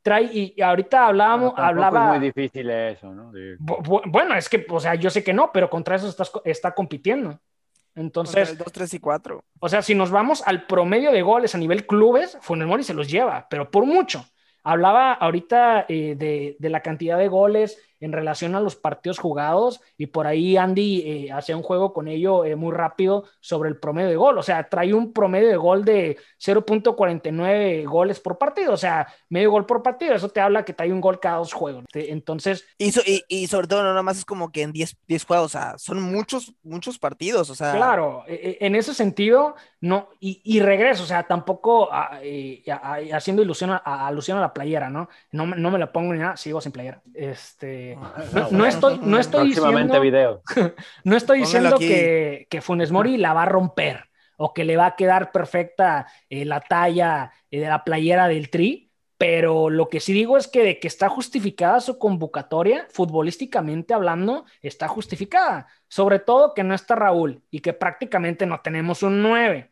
trae, y, ahorita hablábamos, hablaba... Es muy difícil eso, ¿no? bueno, es que, o sea, yo sé que no, pero contra eso está, está compitiendo. Entonces... el 2, 3 y 4. O sea, si nos vamos al promedio de goles a nivel clubes, Funes Mori se los lleva, pero por mucho. Hablaba ahorita eh, de, de, la cantidad de goles en relación a los partidos jugados y por ahí Andy eh, hacía un juego con ello eh, muy rápido sobre el promedio de gol, o sea, trae un promedio de gol de 0.49 goles por partido, o sea, medio gol por partido, eso te habla que trae un gol cada dos juegos, entonces... Y, y, y, sobre todo no nada más es como que en 10, 10 juegos, o sea, son muchos, muchos partidos, o sea... Claro, e, e, en ese sentido, no, y, y regreso, o sea, tampoco ah, eh, haciendo ilusión a, alusión a la playera, ¿no? ¿no? No me la pongo ni nada, sigo sin playera, este... No, estoy, no estoy diciendo, video. (laughs) no estoy diciendo que, que, Funes Mori la va a romper o que le va a quedar perfecta eh, la talla eh, de la playera del Tri, pero lo que sí digo es que de que está justificada su convocatoria, futbolísticamente hablando, está justificada. Sobre todo que no está Raúl y que prácticamente no tenemos un 9.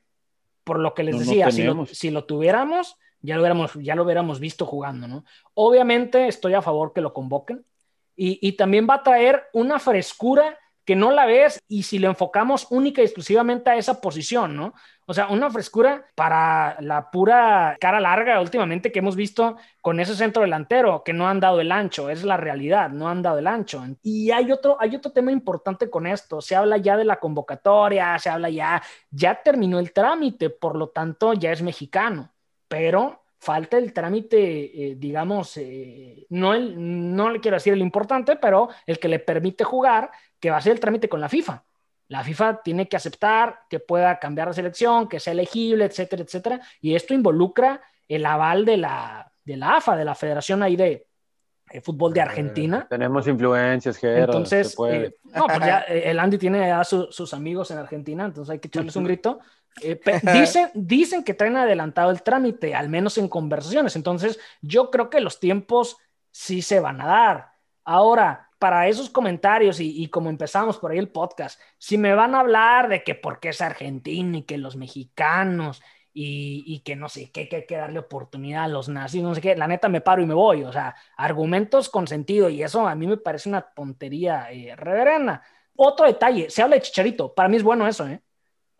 Por lo que les decía, si, lo, si lo tuviéramos, ya lo, hubiéramos, ya lo hubiéramos visto jugando, ¿no? Obviamente estoy a favor que lo convoquen, y, también va a traer una frescura que no la ves y si lo enfocamos única y exclusivamente a esa posición, ¿no? O sea, una frescura para la pura cara larga últimamente que hemos visto con ese centro delantero, que no han dado el ancho, es la realidad, no han dado el ancho. Y hay otro, hay otro tema importante con esto, se habla ya de la convocatoria, se habla ya, ya terminó el trámite, por lo tanto ya es mexicano, pero falta el trámite, eh, digamos, eh, no, el, no le quiero decir el importante, pero el que le permite jugar, que va a ser el trámite con la FIFA. La FIFA tiene que aceptar que pueda cambiar la selección, que sea elegible, etcétera, etcétera. Y esto involucra el aval de la, de la AFA, de la Federación ahí de, Fútbol de eh, Argentina. tenemos influencias, que Entonces, no, pues ya el Andy tiene a sus amigos en Argentina, entonces hay que echarles un (laughs) grito. Eh, (laughs) dicen, dicen que traen adelantado el trámite, al menos en conversaciones. Entonces, yo creo que los tiempos sí se van a dar. Ahora, para esos comentarios y, como empezamos por ahí el podcast, si me van a hablar de que por qué es Argentina y que los mexicanos y, que no sé, que, hay que darle oportunidad a los nazis, no sé qué, la neta me paro y me voy. O sea, argumentos con sentido y eso a mí me parece una tontería eh, reverenda. Otro detalle, se habla de Chicharito, para mí es bueno eso, ¿eh?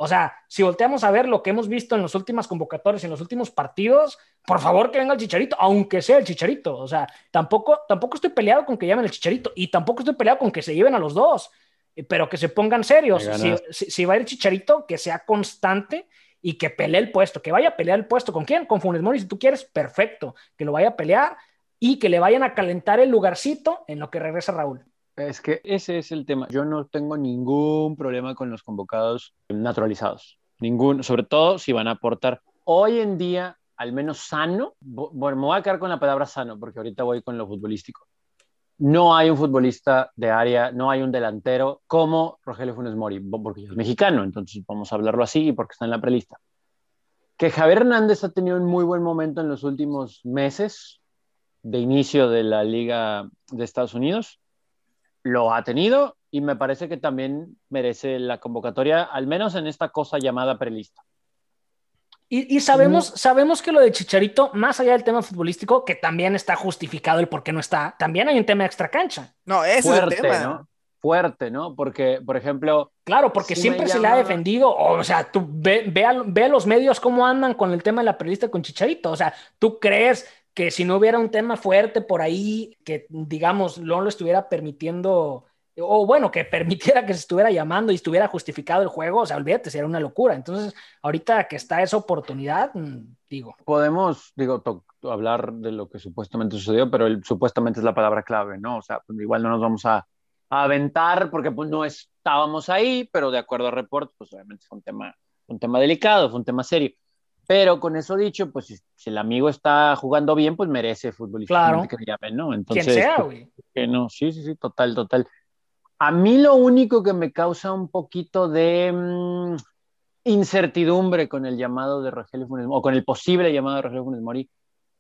O sea, si volteamos a ver lo que hemos visto en los últimos convocatorios, en los últimos partidos, por favor que venga el Chicharito, aunque sea el Chicharito. O sea, tampoco, tampoco estoy peleado con que llamen el Chicharito y tampoco estoy peleado con que se lleven a los dos, eh, pero que se pongan serios. Si, va a ir Chicharito, que sea constante y que pelee el puesto, que vaya a pelear el puesto. ¿Con quién? Con Funes Mori, si tú quieres, perfecto, que lo vaya a pelear y que le vayan a calentar el lugarcito en lo que regresa Raúl. Es que ese es el tema. Yo no tengo ningún problema con los convocados naturalizados. Ningún, sobre todo si van a aportar hoy en día, al menos sano. Bueno, me voy a quedar con la palabra sano porque ahorita voy con lo futbolístico. No hay un futbolista de área, no hay un delantero como Rogelio Funes Mori, porque es mexicano, entonces vamos a hablarlo así porque está en la prelista. Que Javier Hernández ha tenido un muy buen momento en los últimos meses de inicio de la Liga de Estados Unidos lo ha tenido y me parece que también merece la convocatoria, al menos en esta cosa llamada prelista. Y, sabemos, sabemos que lo de Chicharito, más allá del tema futbolístico, que también está justificado el por qué no está, también hay un tema extra cancha. No, es fuerte, el tema. ¿no? Fuerte, ¿no? Porque, por ejemplo. Claro, porque siempre se le ha defendido, o, sea, tú ve, ve, a, los medios cómo andan con el tema de la prelista con Chicharito. O sea, tú crees que si no hubiera un tema fuerte por ahí que, digamos, no lo estuviera permitiendo, o bueno, que (laughs) permitiera que se estuviera llamando y estuviera justificado el juego, o sea, olvídate, sería una locura. Entonces, ahorita que está esa oportunidad, mm, digo. Podemos, digo, hablar de lo que supuestamente sucedió, pero supuestamente es la palabra clave, ¿no? O sea, pues, igual no nos vamos a, aventar porque pues no estábamos ahí, pero de acuerdo a reportes, pues obviamente fue un tema, un tema delicado, fue un tema serio. Pero con eso dicho, pues si, el amigo está jugando bien, pues merece futbolista que le llamen, ¿no? Entonces, Quien sea, güey. Que no, sí, sí, sí, total, total. A mí lo único que me causa un poquito de mm, incertidumbre con el llamado de Rogelio Funes o con el posible llamado de Rogelio Funes Mori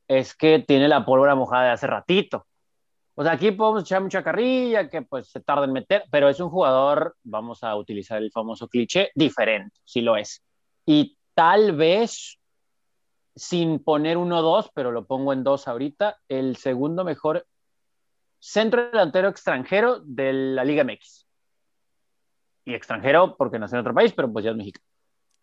es que tiene la pólvora mojada de hace ratito. O sea, aquí podemos echar mucha carrilla, que pues se tarda en meter, pero es un jugador, vamos a utilizar el famoso cliché, diferente, sí lo es. Y tal vez, sin poner uno dos, pero lo pongo en dos ahorita, el segundo mejor centro delantero extranjero de la Liga MX. Y extranjero porque nació en otro país, pero pues ya es mexicano.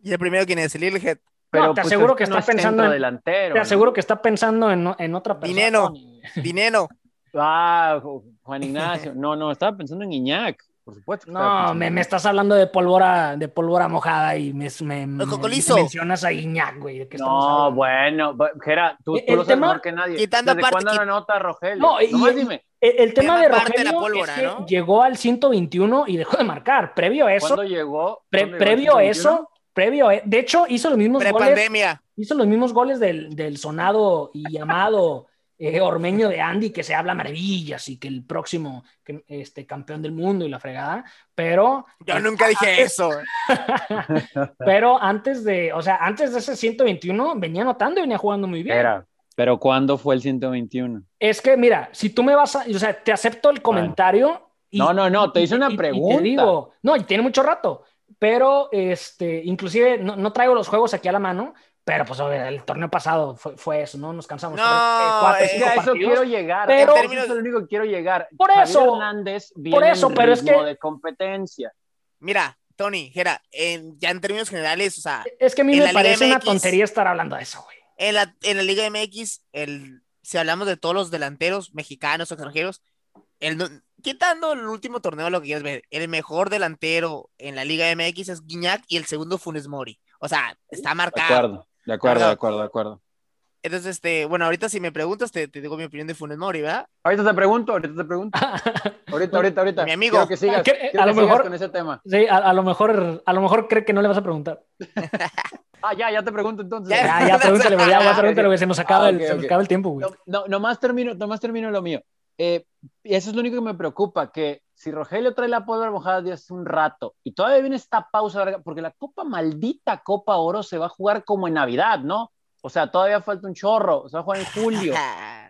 ¿Y el primero quién es? ¿El pero No, te pues, aseguro que está no es pensando en- delantero. Te ¿no? aseguro que está pensando en, en otra persona. Dinero. Dinero. (laughs) Ah, Ju- Juan Ignacio. No, no, estaba pensando en Iñak, por supuesto. que estaba No, me, me estás hablando de pólvora, de pólvora mojada y me, mencionas a Iñak, güey. ¿de qué No, bueno, bu- Gera, tú, El tú lo sabes tema- mejor que nadie. quitando ¿Desde aparte- cuándo quit- la nota Rogelio? No, y- Nomás dime, El, el tema de Rogelio pólvora, es que ¿no? llegó al 121 y dejó de marcar. Previo a eso, ¿cuándo llegó? pre- ¿Cuándo llegó previo a el 121? eso, previo a, de hecho hizo los mismos goles, Prepandemia. hizo los mismos goles del, del sonado y llamado eh, ormeño de Andy, que se habla maravillas y que el próximo que- este, campeón del mundo y la fregada, pero Yo nunca dije eso. (laughs) pero antes de, o sea, antes de ese 121 venía anotando y venía jugando muy bien. Era, pero ¿cuándo fue el 121? Es que, mira, si tú me vas a, o sea, te acepto el comentario. y- No, no, no, te hice y- una y- y pregunta. te digo, no, y tiene mucho rato, pero este, inclusive no, no traigo los juegos aquí a la mano, pero pues el torneo pasado fue, fue eso, ¿no? Nos cansamos. No, Tres, eh, cuatro, es cinco a eso partidos. quiero llegar. pero- Eso es lo único que quiero llegar. Por eso, Hernández viene por eso, en pero es que- de competencia. Mira, Tony, Jera, en, ya en términos generales, o sea, Es que a mí me parece una tontería estar hablando de eso, güey. en la, en la Liga MX, el, si hablamos de todos los delanteros mexicanos o extranjeros, el, no- quitando el último torneo, lo que quieras ver, el mejor delantero en la Liga MX es Guiñac y el segundo Funes Mori. O sea, está De marcado. De acuerdo, de Marcado. acuerdo, de acuerdo. Entonces, este, bueno, ahorita si me preguntas, te, te digo mi opinión de Funes Mori, ¿verdad? Ahorita te pregunto, ahorita te pregunto. (laughs) Ahorita, ahorita, ahorita. Mi amigo. Quiero que sigas, Que- quiero a que lo sigas mejor- con ese tema. Sí, a, a lo mejor, a lo mejor cree que no le vas a preguntar. (laughs) Ah, ya, ya te pregunto entonces. Ya. Ya, ya, pregúntale, ya, ya, (laughs) pregúntale, güey, se nos acaba, Ah, el, ok, se nos acaba el tiempo, güey. No, no, nomás termino, nomás termino lo mío. Eh, eso es lo único que me preocupa, que si Rogelio trae la pólvora mojada de hace un rato y todavía viene esta pausa larga, porque la Copa maldita Copa Oro se va a jugar como en Navidad, ¿no? O sea, todavía falta un chorro, se va a jugar en julio.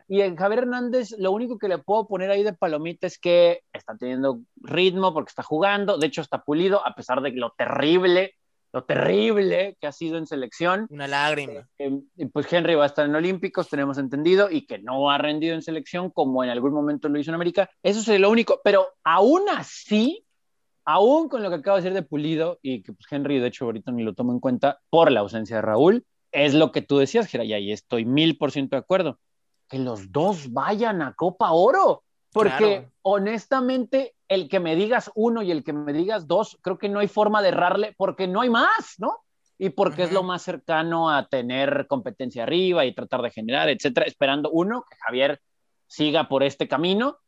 Y en Javier Hernández, lo único que le puedo poner ahí de palomita es que está teniendo ritmo porque está jugando, de hecho está pulido, a pesar de lo terrible, lo terrible que ha sido en selección. Una lágrima. Eh, y pues Henry va a estar en Olímpicos, tenemos entendido, y que no ha rendido en selección como en algún momento lo hizo en América. Eso sería lo único, pero aún así, aún con lo que acabo de decir de Pulido, y que pues Henry de hecho ahorita ni lo tomo en cuenta por la ausencia de Raúl, es lo que tú decías, Gera, y ahí estoy mil por ciento de acuerdo, que los dos vayan a Copa Oro, porque Claro. honestamente el que me digas uno y el que me digas dos, creo que no hay forma de errarle porque no hay más, ¿no? Y porque es Ujú. lo más cercano a tener competencia arriba y tratar de generar, etcétera, esperando uno, que Javier siga por este camino,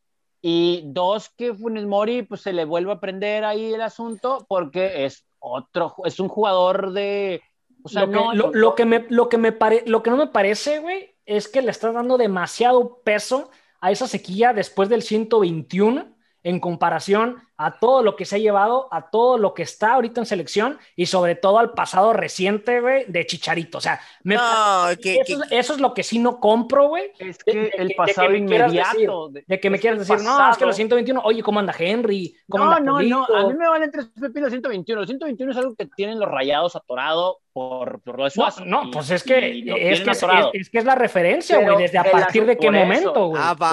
y dos, que Funes Mori pues se le vuelva a aprender ahí el asunto porque es otro, es un jugador de... O sea, lo, que, no, lo, lo que me, lo, que me pare, lo que no me parece, güey, es que le estás dando demasiado peso a esa sequía después del 121 en comparación a todo lo que se ha llevado, a todo lo que está ahorita en selección y sobre todo al pasado reciente, güey, de Chicharito. O sea, me No, que, eso, que- es, eso es lo que sí no compro, güey. es de- que de- el de que pasado me quieras inmediato. De que me quieras decir, no, es que pasado- los 121, oye, ¿cómo anda Henry? ¿Cómo No, anda no, no, a mí me valen tres pepinos 121. El 121 es algo que tienen los rayados atorado por, por lo de No, Suazo. no, y- pues es que, es, que es, es- es que es la referencia, güey, desde a partir de qué momento, güey. Ah, por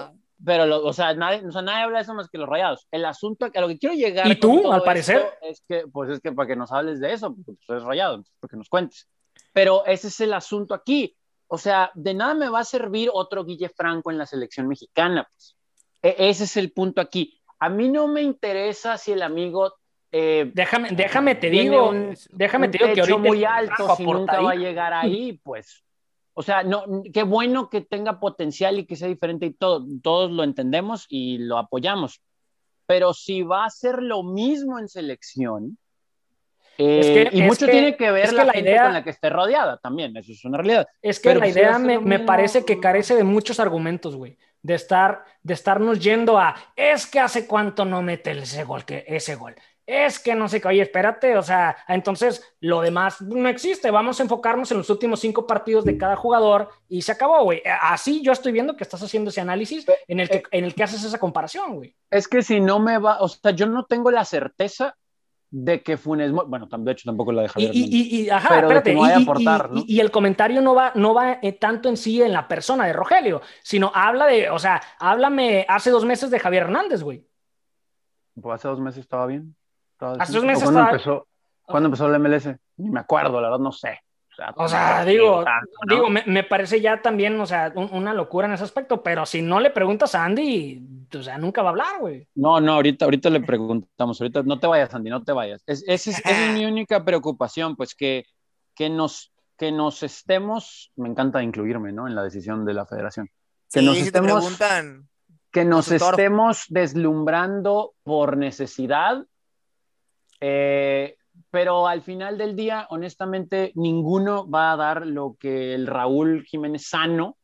eso. Pero, lo- o, sea, nadie, o sea, nadie habla de eso más que los rayados. El asunto a lo que quiero llegar. ¿Y tú, al parecer? Es que, pues es que para que nos hables de eso, porque pues, eres rayado, entonces, para que nos cuentes. Pero ese es el asunto aquí. O sea, de nada me va a servir otro Guille Franco en la selección mexicana. Pues. E- ese es el punto aquí. A mí no me interesa si el amigo. eh, Déjame, déjame te digo, un- déjame un te digo que ahorita muy alto si nunca va a llegar ahí, pues. O sea, no, qué bueno que tenga potencial y que sea diferente y todo, todos lo entendemos y lo apoyamos. Pero si va a ser lo mismo en selección, eh, Es que- y mucho que- tiene que ver es que la, la gente idea- con la que esté rodeada también, eso es una realidad. Es que Pero la idea me, me parece que carece de muchos argumentos, güey. De estar, de estarnos yendo a, es que hace cuánto no mete ese gol, que ese gol. Es que no sé qué, oye, espérate, o sea, entonces lo demás no existe. Vamos a enfocarnos en los últimos cinco partidos de cada jugador y se acabó, güey. Así yo estoy viendo que estás haciendo ese análisis en el que, en el que haces esa comparación, güey. Es que si no me va, o sea, yo no tengo la certeza de que Funes Mori, bueno, de hecho tampoco la de Y, Javier y, y- y- ajá, Pero de espérate, que no vaya a aportar, ¿no? y el comentario no va, no va eh, tanto en sí en la persona de Rogelio, sino habla de, o sea, háblame hace dos meses de Javier Hernández, güey. Pues hace dos meses estaba bien. Hace meses ¿O ¿Cuándo estaba- empezó, ¿Cuándo empezó el MLS? Ni me acuerdo, la verdad no sé. O sea, digo, digo me, parece ya también, o sea, una locura en ese aspecto, pero si no le preguntas a Andy, o sea, nunca va a hablar, güey. No, no, ahorita, ahorita le preguntamos, ahorita no te vayas, Andy, no te vayas. Es, esa es, mi única preocupación, pues que, que, nos, que nos estemos, me encanta incluirme, ¿no? En la decisión de la federación. Que nos estemos, que nos estemos deslumbrando por necesidad. Eh, pero al final del día, honestamente, ninguno va a dar lo que el Raúl Jiménez sano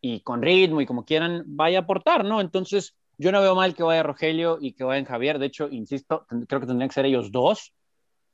y con ritmo y como quieran vaya a aportar, ¿no? Entonces, yo no veo mal que vaya Rogelio y que vaya Javier. De hecho, insisto, creo que tendrían que ser ellos dos.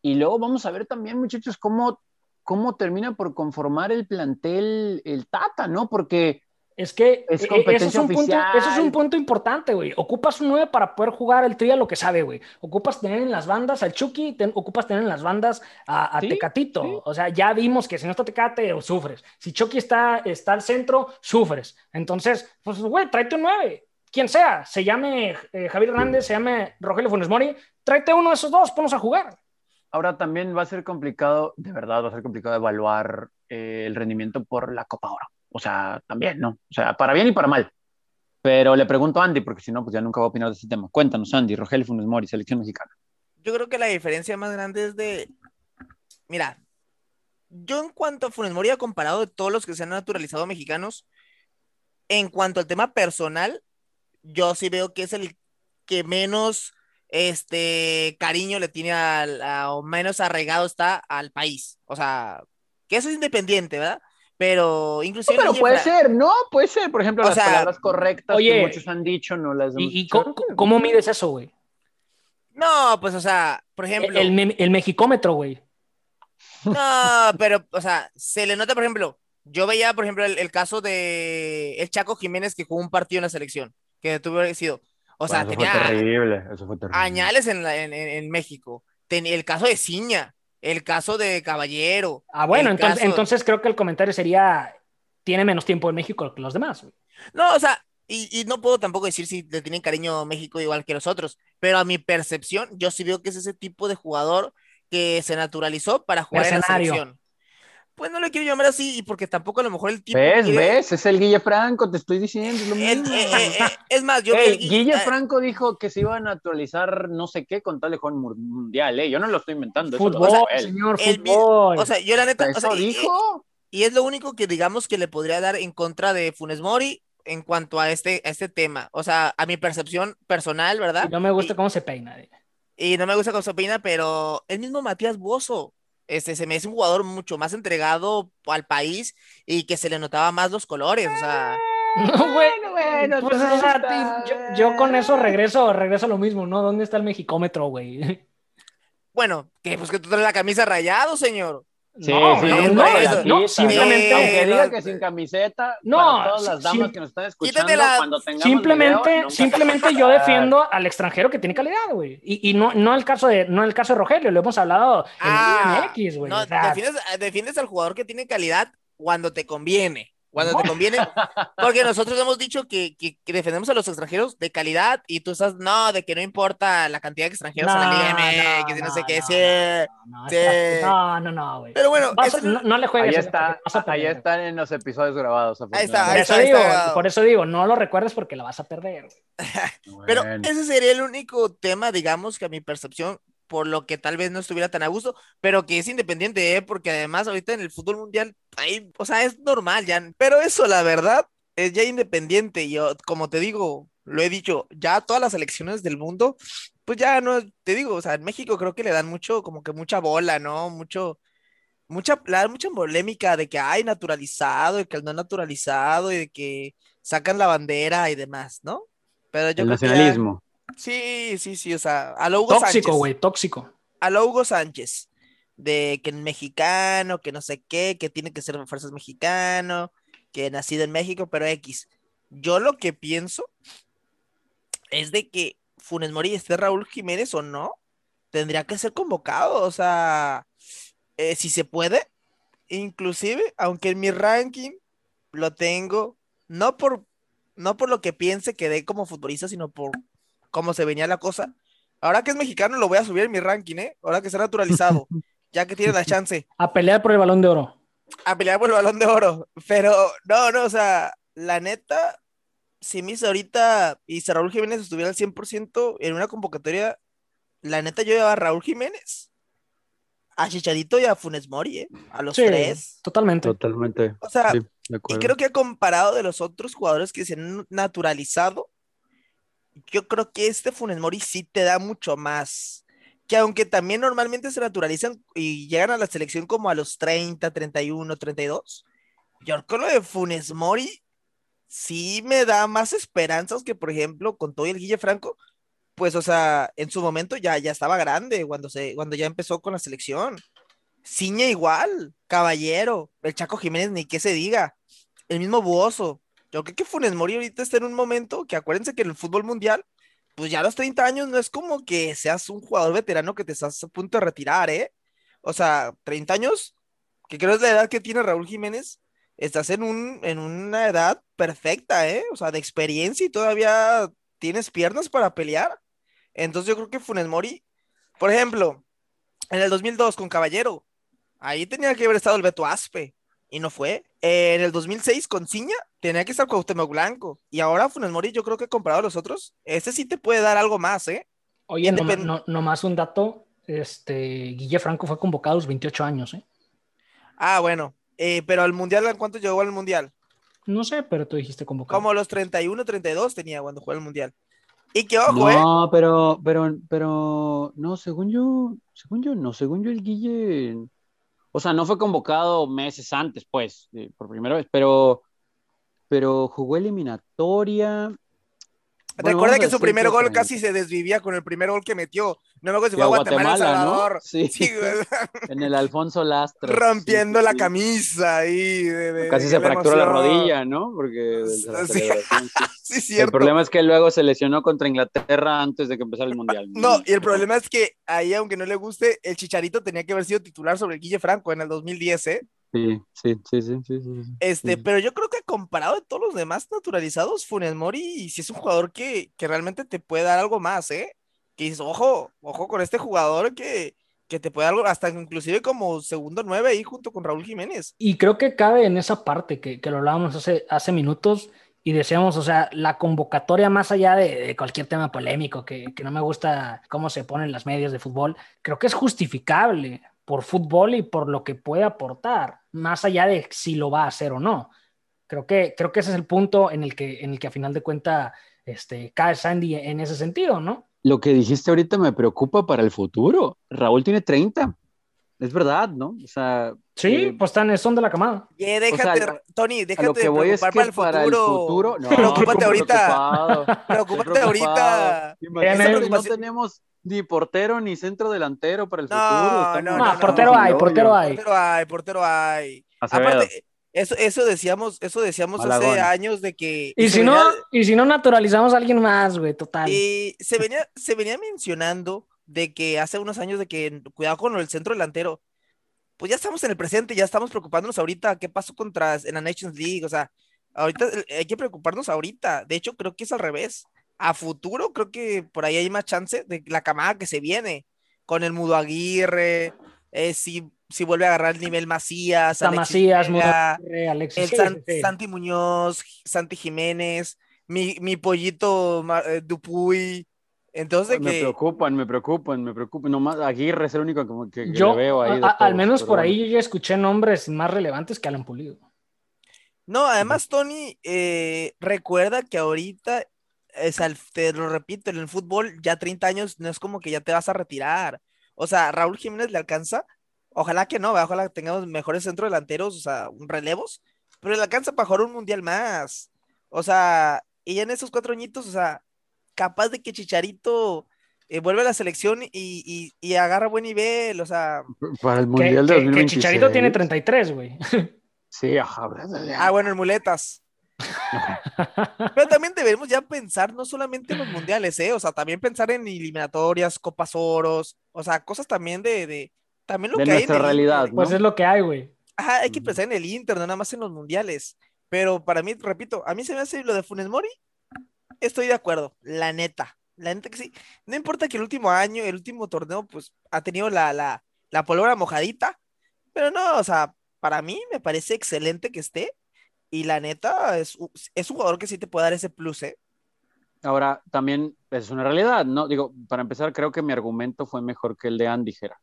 Y luego vamos a ver también, muchachos, cómo, cómo termina por conformar el plantel el Tata, ¿no? Porque es que es e, e, eso, es un punto, eso es un punto importante, güey. Ocupas un 9 para poder jugar el trío lo que sabe, güey. Ocupas tener en las bandas al Chucky, ocupas tener en las bandas a, Tecatito. O sea, ya vimos que si no está Tecate, sufres. Si Chucky está, está al centro, sufres. Entonces, pues, güey, tráete un 9. Quien sea, se llame eh, Javier Hernández, se llame Rogelio Funes Mori, tráete uno de esos dos, ponnos a jugar. Ahora también va a ser complicado, de verdad, va a ser complicado evaluar eh, el rendimiento por la Copa Oro. O sea, también, ¿no? O sea, para bien y para mal. Pero le pregunto a Andy, porque si no, pues ya nunca voy a opinar de ese tema. Cuéntanos, Andy, Rogelio Funes Mori, selección mexicana. Yo creo que la diferencia más grande es de. Mira, yo en cuanto a Funes Mori, comparado de todos los que se han naturalizado mexicanos, en cuanto al tema personal, yo sí veo que es el que menos este cariño le tiene al, o menos arraigado está al país. O sea, que eso es independiente, ¿verdad? Pero inclusive. pero puede ser, ¿no? Puede ser, por ejemplo, las palabras correctas que muchos han dicho, no las ¿Y, cómo, mides eso, güey? No, pues, o sea, por ejemplo. El, el, mexicómetro, güey. No, pero, o sea, se le nota, por ejemplo, yo veía, por ejemplo, el, caso de el Chaco Jiménez que jugó un partido en la selección, que tuvo sido. O sea, tenía. terrible, eso fue terrible. Añales en, en, en México. Tenía el caso de Ciña el caso de Caballero. Ah, bueno, entonces, entonces creo que el comentario sería, tiene menos tiempo en México que los demás. No, o sea, y, no puedo tampoco decir si le tienen cariño a México igual que los otros, pero a mi percepción, yo sí veo que es ese tipo de jugador que se naturalizó para jugar en la selección. Pues no le quiero llamar así, y porque tampoco a lo mejor el tipo. ¿Ves? ¿Ves? Es el Guille Franco, te estoy diciendo. Es, lo eh, mismo. Eh, eh, es más, yo. Guille Franco dijo que se iba a naturalizar no sé qué con tal de jugar mundial, ¿eh? Yo no lo estoy inventando. Fútbol, señor, fútbol. O sea, yo la neta. ¿Eso dijo? Y, es lo único que digamos que le podría dar en contra de Funes Mori en cuanto a este, a este tema. O sea, a mi percepción personal, ¿verdad? no me gusta cómo se peina. Y no me gusta cómo se peina, pero el mismo Matías Bozo este, se me hace un jugador mucho más entregado al país y que se le notaba más los colores, o sea. (laughs) No, bueno, bueno, pues, o sea, yo, con eso regreso, regreso a lo mismo, ¿no? ¿Dónde está el mexicómetro, güey? (laughs) Bueno, que pues que tú traes la camisa rayado, señor. Sí, no, sí, no, no, simplemente aunque diga que sin camiseta, no, para todas las damas que nos están escuchando, cuando tengamos simplemente, simplemente yo (laughs) defiendo al extranjero que tiene calidad, güey, y, y, no, no el caso de, no el caso de Rogelio, lo hemos hablado en ah, MX, güey. No, defiendes, defiendes al jugador que tiene calidad cuando te conviene cuando te conviene, (laughs) porque nosotros hemos dicho que, que, defendemos a los extranjeros de calidad y tú estás, no, de que no importa la cantidad de extranjeros en la Liga que no, sé qué, sí, no, no, no, güey. Pero bueno, no, le juegues. Ahí, está, ahí están en los episodios grabados. Ahí está, por, eso digo, por eso digo, no lo recuerdes porque la vas a perder. (laughs) Pero ese sería el único tema, digamos, que a mi percepción por lo que tal vez no estuviera tan a gusto, pero que es independiente, ¿eh? porque además ahorita en el fútbol mundial, ahí, o sea, es normal ya, pero eso la verdad es ya independiente, yo, como te digo, lo he dicho, ya todas las elecciones del mundo, pues ya no, te digo, o sea, en México creo que le dan mucho, como que mucha bola, ¿no? Mucho, mucha, la mucha polémica de que hay naturalizado y que no naturalizado y de que sacan la bandera y demás, ¿no? Pero yo el nacionalismo. Sí, sí, sí, o sea, a lo Hugo tóxico, güey, tóxico. A lo Hugo Sánchez, de que mexicano, que no sé qué, que tiene que ser fuerzas mexicano, que nacido en México, pero X. Yo lo que pienso es de que Funes Mori esté Raúl Jiménez o no, tendría que ser convocado, o sea, eh, si se puede, inclusive, aunque en mi ranking lo tengo, no por, no por lo que piense que dé como futbolista, sino por cómo se venía la cosa. Ahora que es mexicano, lo voy a subir en mi ranking, ¿eh? Ahora que está naturalizado, (laughs) ya que tiene la chance. A pelear por el balón de oro. a pelear por el balón de oro. Pero no, no, o sea, la neta, si mis ahorita y si Raúl Jiménez estuviera al 100% en una convocatoria, la neta yo llevaba a Raúl Jiménez, a Chicharito y a Funes Mori, ¿eh? a los Sí, tres. totalmente. Totalmente. O sea, Sí, y creo que comparado de los otros jugadores que se han naturalizado, yo creo que este Funes Mori sí te da mucho más. Que aunque también normalmente se naturalizan y llegan a la selección como a los 30, 31, 32, yo creo que lo de Funes Mori sí me da más esperanzas que, por ejemplo, con todo el Guille Franco, pues, o sea, en su momento ya, ya estaba grande cuando, se, cuando ya empezó con la selección. Ciña igual, Caballero, el Chaco Jiménez, ni qué se diga, el mismo Buoso. Yo creo que Funes Mori ahorita está en un momento que acuérdense que en el fútbol mundial, pues ya a los 30 años no es como que seas un jugador veterano que te estás a punto de retirar, ¿eh? O sea, 30 años, que creo es la edad que tiene Raúl Jiménez, estás en, un, en una edad perfecta, ¿eh? O sea, de experiencia y todavía tienes piernas para pelear. Entonces yo creo que Funes Mori, por ejemplo, en el 2002 con Caballero, ahí tenía que haber estado el Beto Aspe y no fue. Eh, en el 2006 con Ciña tenía que estar Cuauhtémoc Blanco y ahora Funes Mori yo creo que comparado a los otros, este sí te puede dar algo más, ¿eh? Oye, no, Independ- no, nomás un dato, este, Guille Franco fue convocado a los 28 años, ¿eh? Ah, bueno, eh, pero al Mundial, ¿en cuánto llegó al Mundial? No sé, pero tú dijiste convocado. Como los 31, 32 tenía cuando jugó el Mundial. Y que ojo, ¿eh? No, pero, pero, pero, no, según yo, según yo, no, según yo el Guille, o sea, no fue convocado meses antes, pues, de- por primera vez, pero, pero jugó eliminatoria. Bueno, Recuerda que su primer gol casi se desvivía con el primer gol que metió. No me acuerdo si fue a Guatemala, El Guatemala, ¿no? Salvador. Sí. (laughs) Sí, güey. En el Alfonso Lastra. rompiendo Sí, la sí. camisa ahí. de- de- Casi de se fracturó la rodilla, ¿no? Porque Sí. (laughs) Sí, El cierto. problema es que luego se lesionó contra Inglaterra antes de que empezara el Mundial. No, y el problema es que ahí, aunque no le guste, el Chicharito tenía que haber sido titular sobre el Guille Franco en el 2010, ¿eh? Sí, sí, sí, sí, sí. Este, Sí. pero yo creo que comparado de todos los demás naturalizados, Funes Mori sí es un jugador que, que realmente te puede dar algo más, ¿eh? Que dices, ojo, ojo con este jugador que, que te puede dar algo, hasta inclusive como segundo nueve ahí junto con Raúl Jiménez. Y creo que cabe en esa parte que, que lo hablábamos hace, hace minutos y decíamos, o sea, la convocatoria más allá de, de cualquier tema polémico, que, que no me gusta cómo se ponen las medias de fútbol, creo que es justificable por fútbol y por lo que puede aportar, más allá de si lo va a hacer o no. Creo que, creo que ese es el punto en el que, en el que a final de cuentas este, cae Sandy en ese sentido, ¿no? Lo que dijiste ahorita me preocupa para el futuro. Raúl tiene 30. Es verdad, ¿no? O sea, Sí, eh, pues están, son de la camada. Y déjate, sea, Tony, déjate lo que de voy es que para el futuro. no, Preocúpate estoy ahorita. preocupado, (laughs) estoy Preocúpate ahorita. Imagínate no tenemos ni portero ni centro delantero para el No, futuro. no, no, No, no, portero no, hay, no, portero hay. Portero hay, portero hay. Aparte, eso, eso decíamos, eso decíamos hace años de que. Y si no, venía- y si no naturalizamos a alguien más, güey, total. Y se venía, se venía mencionando de que hace unos años de que cuidado con el centro delantero. Pues ya estamos en el presente, ya estamos preocupándonos ahorita. ¿Qué pasó contra en la Nations League? O sea, ahorita hay que preocuparnos ahorita. De hecho, creo que es al revés. A futuro, creo que por ahí hay más chance de la camada que se viene con el Mudo Aguirre. eh, si, si vuelve a agarrar el nivel Macías, Alexis Macías, Vega, Mudo, Alexis. el sí, San- sí, sí. Santi Muñoz, Santi Jiménez, mi, mi pollito eh, Dupuy. Entonces, Me que preocupan, me preocupan, me preocupan. Nomás Aguirre es el único que, que- Yo, le veo ahí. de a- a- al todos, menos por bueno. ahí yo ya escuché nombres más relevantes que Alan Pulido. no, además, Tony, eh, recuerda que ahorita, es al- te lo repito, en el fútbol ya 30 años no es como que ya te vas a retirar. O sea, Raúl Jiménez le alcanza. Ojalá que no, ¿verdad? ojalá que tengamos mejores centrodelanteros, o sea, un relevos, pero le alcanza para jugar un mundial más. O sea, y ya en esos cuatro añitos, o sea, capaz de que Chicharito eh, vuelve a la selección y, y, y agarra buen nivel, o sea, Para el Que, Mundial de que- que 2026. Chicharito tiene 33, güey. Sí, ajá. ah, bueno, en muletas. (laughs) Pero también debemos ya pensar no solamente en los mundiales, ¿eh? O sea, también pensar en eliminatorias, copas oros, o sea, cosas también de, de también lo De que hay en nuestra el realidad, Inter. ¿no? Pues es lo que hay, güey. Ajá, hay que pensar en el Inter, no nada más en los mundiales. Pero para mí, repito, a mí se me hace lo de Funes Mori, estoy de acuerdo, la neta, la neta que sí. No importa que el último año, el último torneo, pues ha tenido la, la, la pólvora mojadita, pero no, o sea, para mí me parece excelente que esté. Y la neta, es, es un jugador que sí te puede dar ese plus, ¿eh? Ahora, también es una realidad, ¿no? Digo, para empezar, creo que mi argumento fue mejor que el de Andy Jera,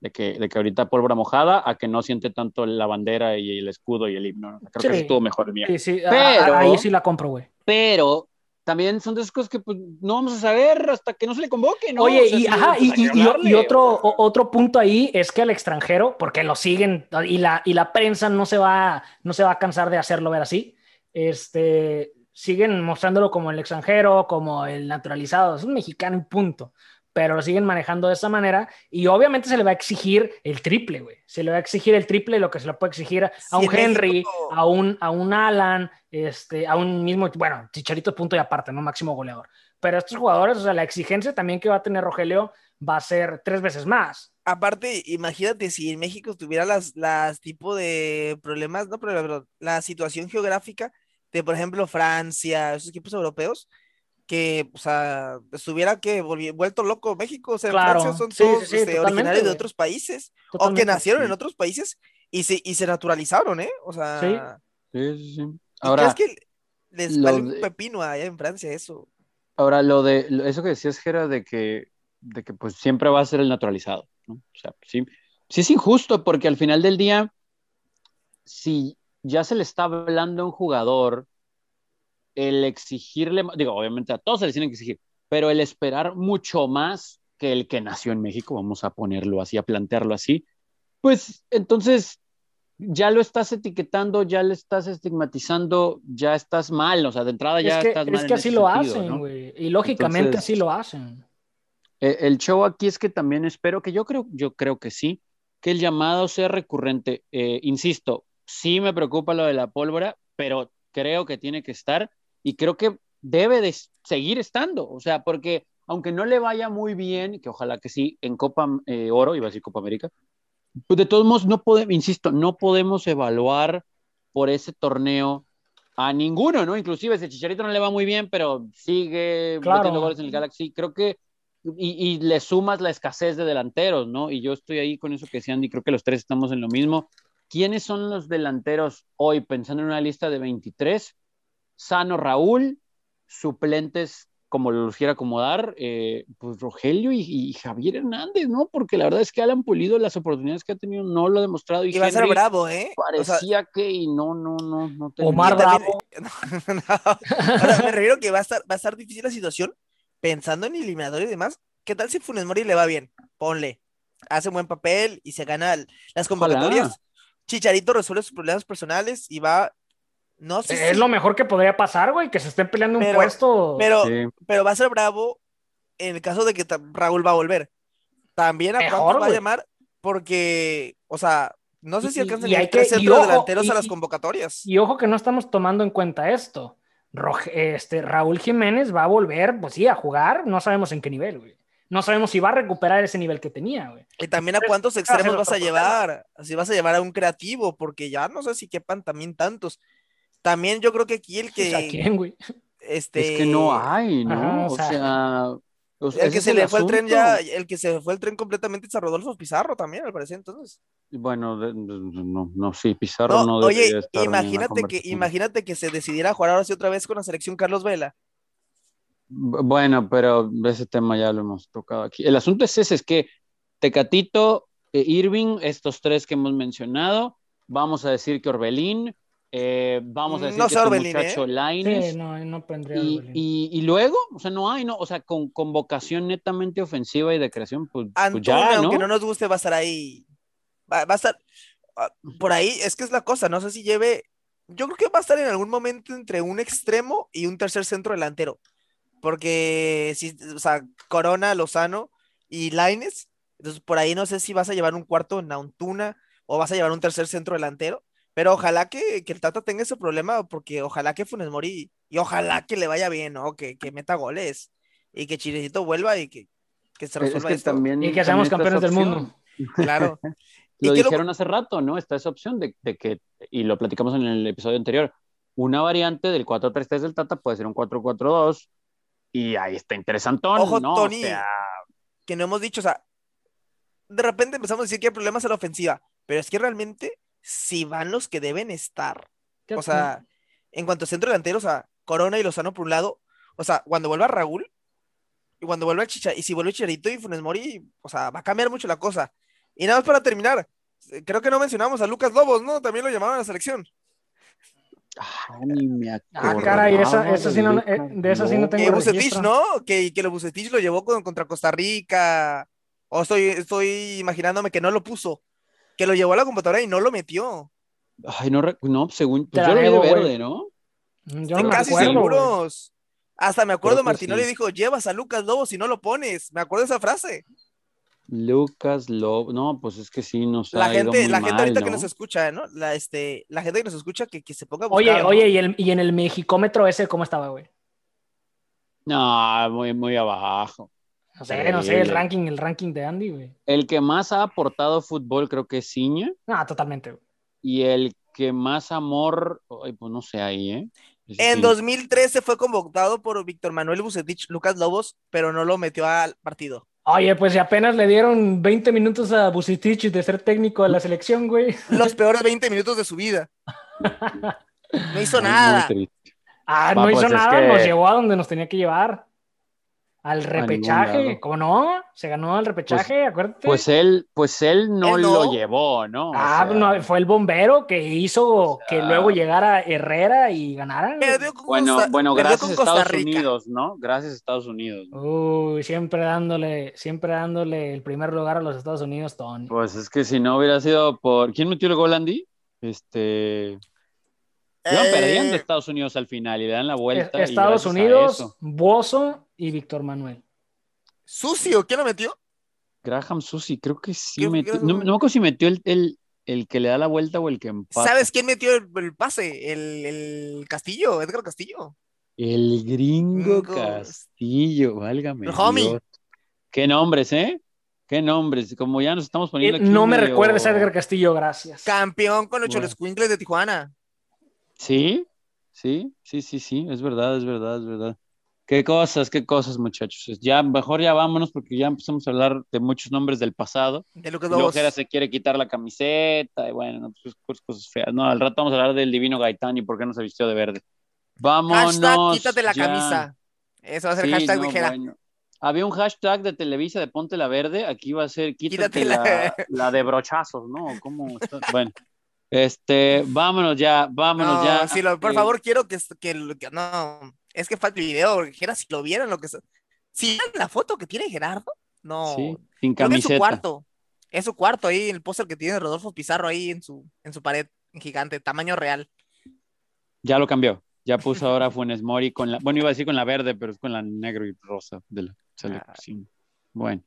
de que, de que ahorita pólvora mojada a que no siente tanto la bandera y el escudo y el himno. Creo Sí. que estuvo mejor el mío. Sí, sí, Pero- ahí sí la compro, güey. Pero también son de esas cosas que pues, no vamos a saber hasta que no se le convoque, ¿no? Oye, O sea, y, ajá, y, y- y- hablarle, y otro, o otro punto ahí es que al extranjero, porque lo siguen y la, y la prensa no se, va, no se va a cansar de hacerlo ver así, este, siguen mostrándolo como el extranjero, como el naturalizado, es un mexicano punto, pero lo siguen manejando de esa manera y obviamente se le va a exigir el triple, güey, se le va a exigir el triple lo que se le puede exigir a Sí, un en Henry, a un, a un Alan, este, a un mismo, bueno, Chicharito punto y aparte, ¿no? Máximo goleador. Pero estos jugadores, o sea, la exigencia también que va a tener Rogelio va a ser tres veces más. Aparte, imagínate si en México tuviera las, las tipo de problemas, no perdón, la situación geográfica de, por ejemplo, Francia, esos equipos europeos, que, o sea, estuviera que vuelto loco México, o sea, en Claro, Francia son sí, todos sí, sí, este, totalmente, originarios de güey. otros países, o que Totalmente. nacieron en otros países y se, y se naturalizaron, ¿eh? O sea, Sí. Sí, sí, sí. ¿y Ahora, crees que les lo vale un de- pepino allá en Francia eso? ahora lo de lo- eso que decías, Jera, de que, de que pues siempre va a ser el naturalizado, ¿no? O sea, sí, sí es injusto porque al final del día, si ya se le está hablando a un jugador, el exigirle, digo, obviamente a todos se les tienen que exigir, pero el esperar mucho más que el que nació en México, vamos a ponerlo así, a plantearlo así, pues entonces ya lo estás etiquetando, ya le estás estigmatizando, ya estás mal, o sea, de entrada ya es que, estás mal. es que así lo sentido, hacen, ¿no? güey. Y lógicamente Entonces- así lo hacen. El show aquí es que también espero que yo creo, yo creo que sí, que el llamado sea recurrente. Eh, insisto, sí me preocupa lo de la pólvora, pero creo que tiene que estar y creo que debe de seguir estando. O sea, porque aunque no le vaya muy bien, que ojalá que sí, en Copa eh, Oro, iba a decir Copa América, pues de todos modos no podemos, insisto, no podemos evaluar por ese torneo a ninguno, ¿no? Inclusive si Chicharito no le va muy bien, pero sigue Claro. metiendo goles en el Galaxy, creo que y, y le sumas la escasez de delanteros, ¿no? Y yo estoy ahí con eso que decían, y creo que los tres estamos en lo mismo. ¿Quiénes son los delanteros hoy, pensando en una lista de 23? Sano Raúl, suplentes como los quiera acomodar, eh, pues Rogelio y, y Javier Hernández, ¿no? Porque la verdad es que Alan Pulido, las oportunidades que ha tenido, no lo ha demostrado. Y, Y va a ser bravo, ¿eh? O sea, Parecía que, y no, no, no, no. tenía- Omar también- (laughs) Bravo. No, ahora, me refiero que va a estar, va a estar difícil la situación pensando en eliminador y demás. ¿Qué tal si Funes Mori le va bien? Ponle. Hace un buen papel y se gana las convocatorias. Chicharito resuelve sus problemas personales y va. No sé Es si- lo mejor que podría pasar, güey, que se estén peleando un puesto. pero, Sí. pero va a ser bravo en el caso de que Raúl va a volver. También a Mejor, cuánto va a llamar, porque, o sea, no sé si alcanzan y hay que- y centros ojo, delanteros y- a las y- convocatorias. Y ojo que no estamos tomando en cuenta esto. Este, Raúl Jiménez va a volver, pues sí, a jugar. No sabemos en qué nivel, güey. No sabemos si va a recuperar ese nivel que tenía, güey. Y también a cuántos va a extremos vas a llevar, si vas a llevar a un creativo, porque ya no sé si quepan también tantos. También yo creo que aquí el (laughs) que, ¿quién, güey? este, Es que no hay, ¿no? Ajá, o o sea, sea, o sea, el que se le fue el tren ya, el que se fue el tren completamente es a Rodolfo Pizarro también, al parecer, entonces. Bueno, de- no, no, sí, Pizarro No, no, oye, estar imagínate que, imagínate que se decidiera jugar ahora sí otra vez con la selección Carlos Vela. Bueno, pero ese tema ya lo hemos tocado aquí. El asunto es ese, es que Tecatito, eh, Irving, estos tres que hemos mencionado, vamos a decir que Orbelín, eh, vamos a decir No que este Orbelín, muchacho ¿eh? Lainez, Sí, no, no pondría y, y- y luego, o sea, no hay, ¿no? O sea, con, con vocación netamente ofensiva y de creación, pues, pues ya, ¿no? aunque no nos guste, va a estar ahí. Va, va a estar ah, por ahí, es que es la cosa, no sé si lleve. Yo creo que va a estar en algún momento entre un extremo y un tercer centro delantero. Porque si, o sea, Corona, Lozano y Laines, entonces por ahí no sé si vas a llevar un cuarto en Antuna o vas a llevar un tercer centro delantero. Pero ojalá que, que el Tata tenga ese problema, porque ojalá que Funes Mori y ojalá que le vaya bien, ¿no? Que, que meta goles y que Chilecito vuelva y que, que se Es resuelva que esto. también, Y que seamos campeones del mundo. (laughs) Claro. Y Lo lo- dijeron hace rato, ¿no? Está esa opción de, de que, y lo platicamos en el episodio anterior, una variante del 4-3-3 del Tata puede ser un 4-4-2 y ahí está interesantón, Ojo, ¿no? Tony. O sea, que no hemos dicho, o sea, de repente empezamos a decir que hay problemas en la ofensiva, pero es que realmente si van los que deben estar. O sea, en cuanto a centro delantero, o sea, Corona y Lozano por un lado, o sea, cuando vuelva Raúl y cuando vuelva el Chicha, y si vuelve Chicharito y Funes Mori, o sea, va a cambiar mucho la cosa. Y nada más para terminar, eh, creo que no mencionamos a Lucas Lobos, ¿no? También lo llamaron a la selección. Ah, ni me Ah, acordaba caray, esa, esa sí no, eh, de esa sí no tengo Que Bucetich. ¿no? Que, que lo Bucetich lo llevó con- contra Costa Rica. O estoy, estoy imaginándome que no lo puso. Que lo llevó a la computadora y no lo metió. Ay, no, no, según, pues yo lo vi de verde, ¿no? Mm, Yo Estoy no casi acuerdo, seguros. Hasta me acuerdo, Martinoli sí. dijo, llevas a Lucas Lobo si no lo pones. Me acuerdo de esa frase. Lucas Lobo, no, pues es que sí nos La ha ido gente, muy la gente mal, ahorita que ¿no? nos escucha, ¿no? La, este, la gente que nos escucha que, que se ponga a Oye, buscar, ¿no? oye, ¿y, el, y en el mexicómetro ese cómo estaba, güey? No, muy, muy abajo. No sé, no sé, el ranking, el ranking de Andy, güey. El que más ha aportado fútbol creo que es Ciña No, totalmente, güey. y el que más amor, ay, pues no sé ahí, ¿eh? Ese En sí. 2013 fue convocado por Víctor Manuel Bucetich, Lucas Lobos, pero no lo metió al partido. Oye, pues si apenas le dieron 20 minutos a Bucetich de ser técnico de la selección, güey. Los peores 20 minutos de su vida. (laughs) No hizo nada. Ah, Va, no hizo pues, es nada, que- nos llevó a donde nos tenía que llevar. Al repechaje. ¿Cómo no? Se ganó el repechaje, acuérdate. Pues él, pues él no, Él no. lo llevó, ¿no? O ah, sea, no, fue el bombero que hizo que sea- luego llegara Herrera y ganara. Bueno, Costa- bueno, gracias a Estados. Unidos, ¿no? Gracias a Estados Unidos. ¿no? Uy, siempre dándole, siempre dándole el primer lugar a los Estados Unidos, Tony. Pues es que si no hubiera sido por. ¿Quién metió el gol, Andy? Este. Iban Eh, perdiendo Estados Unidos al final y le dan la vuelta. Estados Unidos, Bozo y Víctor Manuel. Sucio, ¿quién lo metió? Graham Susi, creo que sí ¿Qué- metió. qué- No, no me acuerdo si metió el, el, el que le da la vuelta o el que empata. ¿Sabes quién metió el, el pase? El, el Castillo, Edgar Castillo. El gringo Gringo. Castillo, válgame. El homie. Dios. Qué nombres, ¿eh? Qué nombres. Como ya nos estamos poniendo Eh, aquí. no me medio- recuerdes a Edgar Castillo, gracias. Campeón con los Bueno. Cholescuincles de Tijuana. Sí, sí, sí, sí, sí, es verdad, es verdad, es verdad. Qué cosas, qué cosas, muchachos. Ya, mejor ya vámonos porque ya empezamos a hablar de muchos nombres del pasado. De Lucas Lobos. Se quiere quitar la camiseta y bueno, pues cosas, cosas feas. No, al rato vamos a hablar del divino Gaitán y por qué no se vistió de verde. Vámonos. Hashtag quítate la ya. camisa. Eso va a ser Sí, hashtag no, bueno. Había un hashtag de Televisa de Ponte la Verde, aquí va a ser quítate, Quítate la- la, de brochazos, ¿no? ¿Cómo está? Bueno, este, vámonos ya, vámonos No, ya. sí, por Eh, favor, quiero que, que, que- no, es que falta el video, porque Jera, si lo vieran lo que es- si vieran la foto que tiene Gerardo, no, Sí, sin creo que en su camiseta. cuarto, es su cuarto ahí, el póster que tiene Rodolfo Pizarro ahí en su, en su pared, gigante, tamaño real. Ya lo cambió. Ya puso ahora Funes Mori con la, bueno, iba a decir con la verde, pero es con la negro y rosa de la selección. Bueno,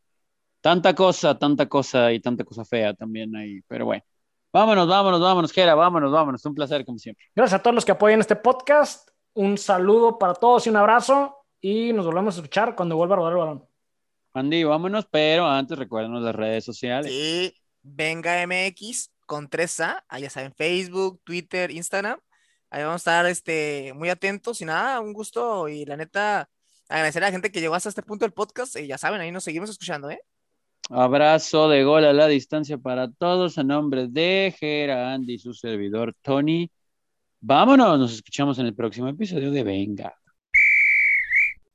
tanta cosa, tanta cosa y tanta cosa fea también ahí, pero bueno. Vámonos, vámonos, vámonos, Jera, vámonos, vámonos. Un placer, como siempre. Gracias a todos los que apoyan este podcast. Un saludo para todos y un abrazo. Y nos volvemos a escuchar cuando vuelva a rodar el balón. Andy, vámonos, pero antes recuérdanos las redes sociales. Sí, venga MX con 3A, ahí ya saben, Facebook, Twitter, Instagram. Ahí vamos a estar este, muy atentos y nada, un gusto y la neta, agradecer a la gente que llegó hasta este punto del podcast y ya saben, ahí nos seguimos escuchando, ¿eh? Abrazo de gol a la distancia para todos a nombre de Jera, Andy y su servidor Tony. Vámonos, nos escuchamos en el próximo episodio de Venga.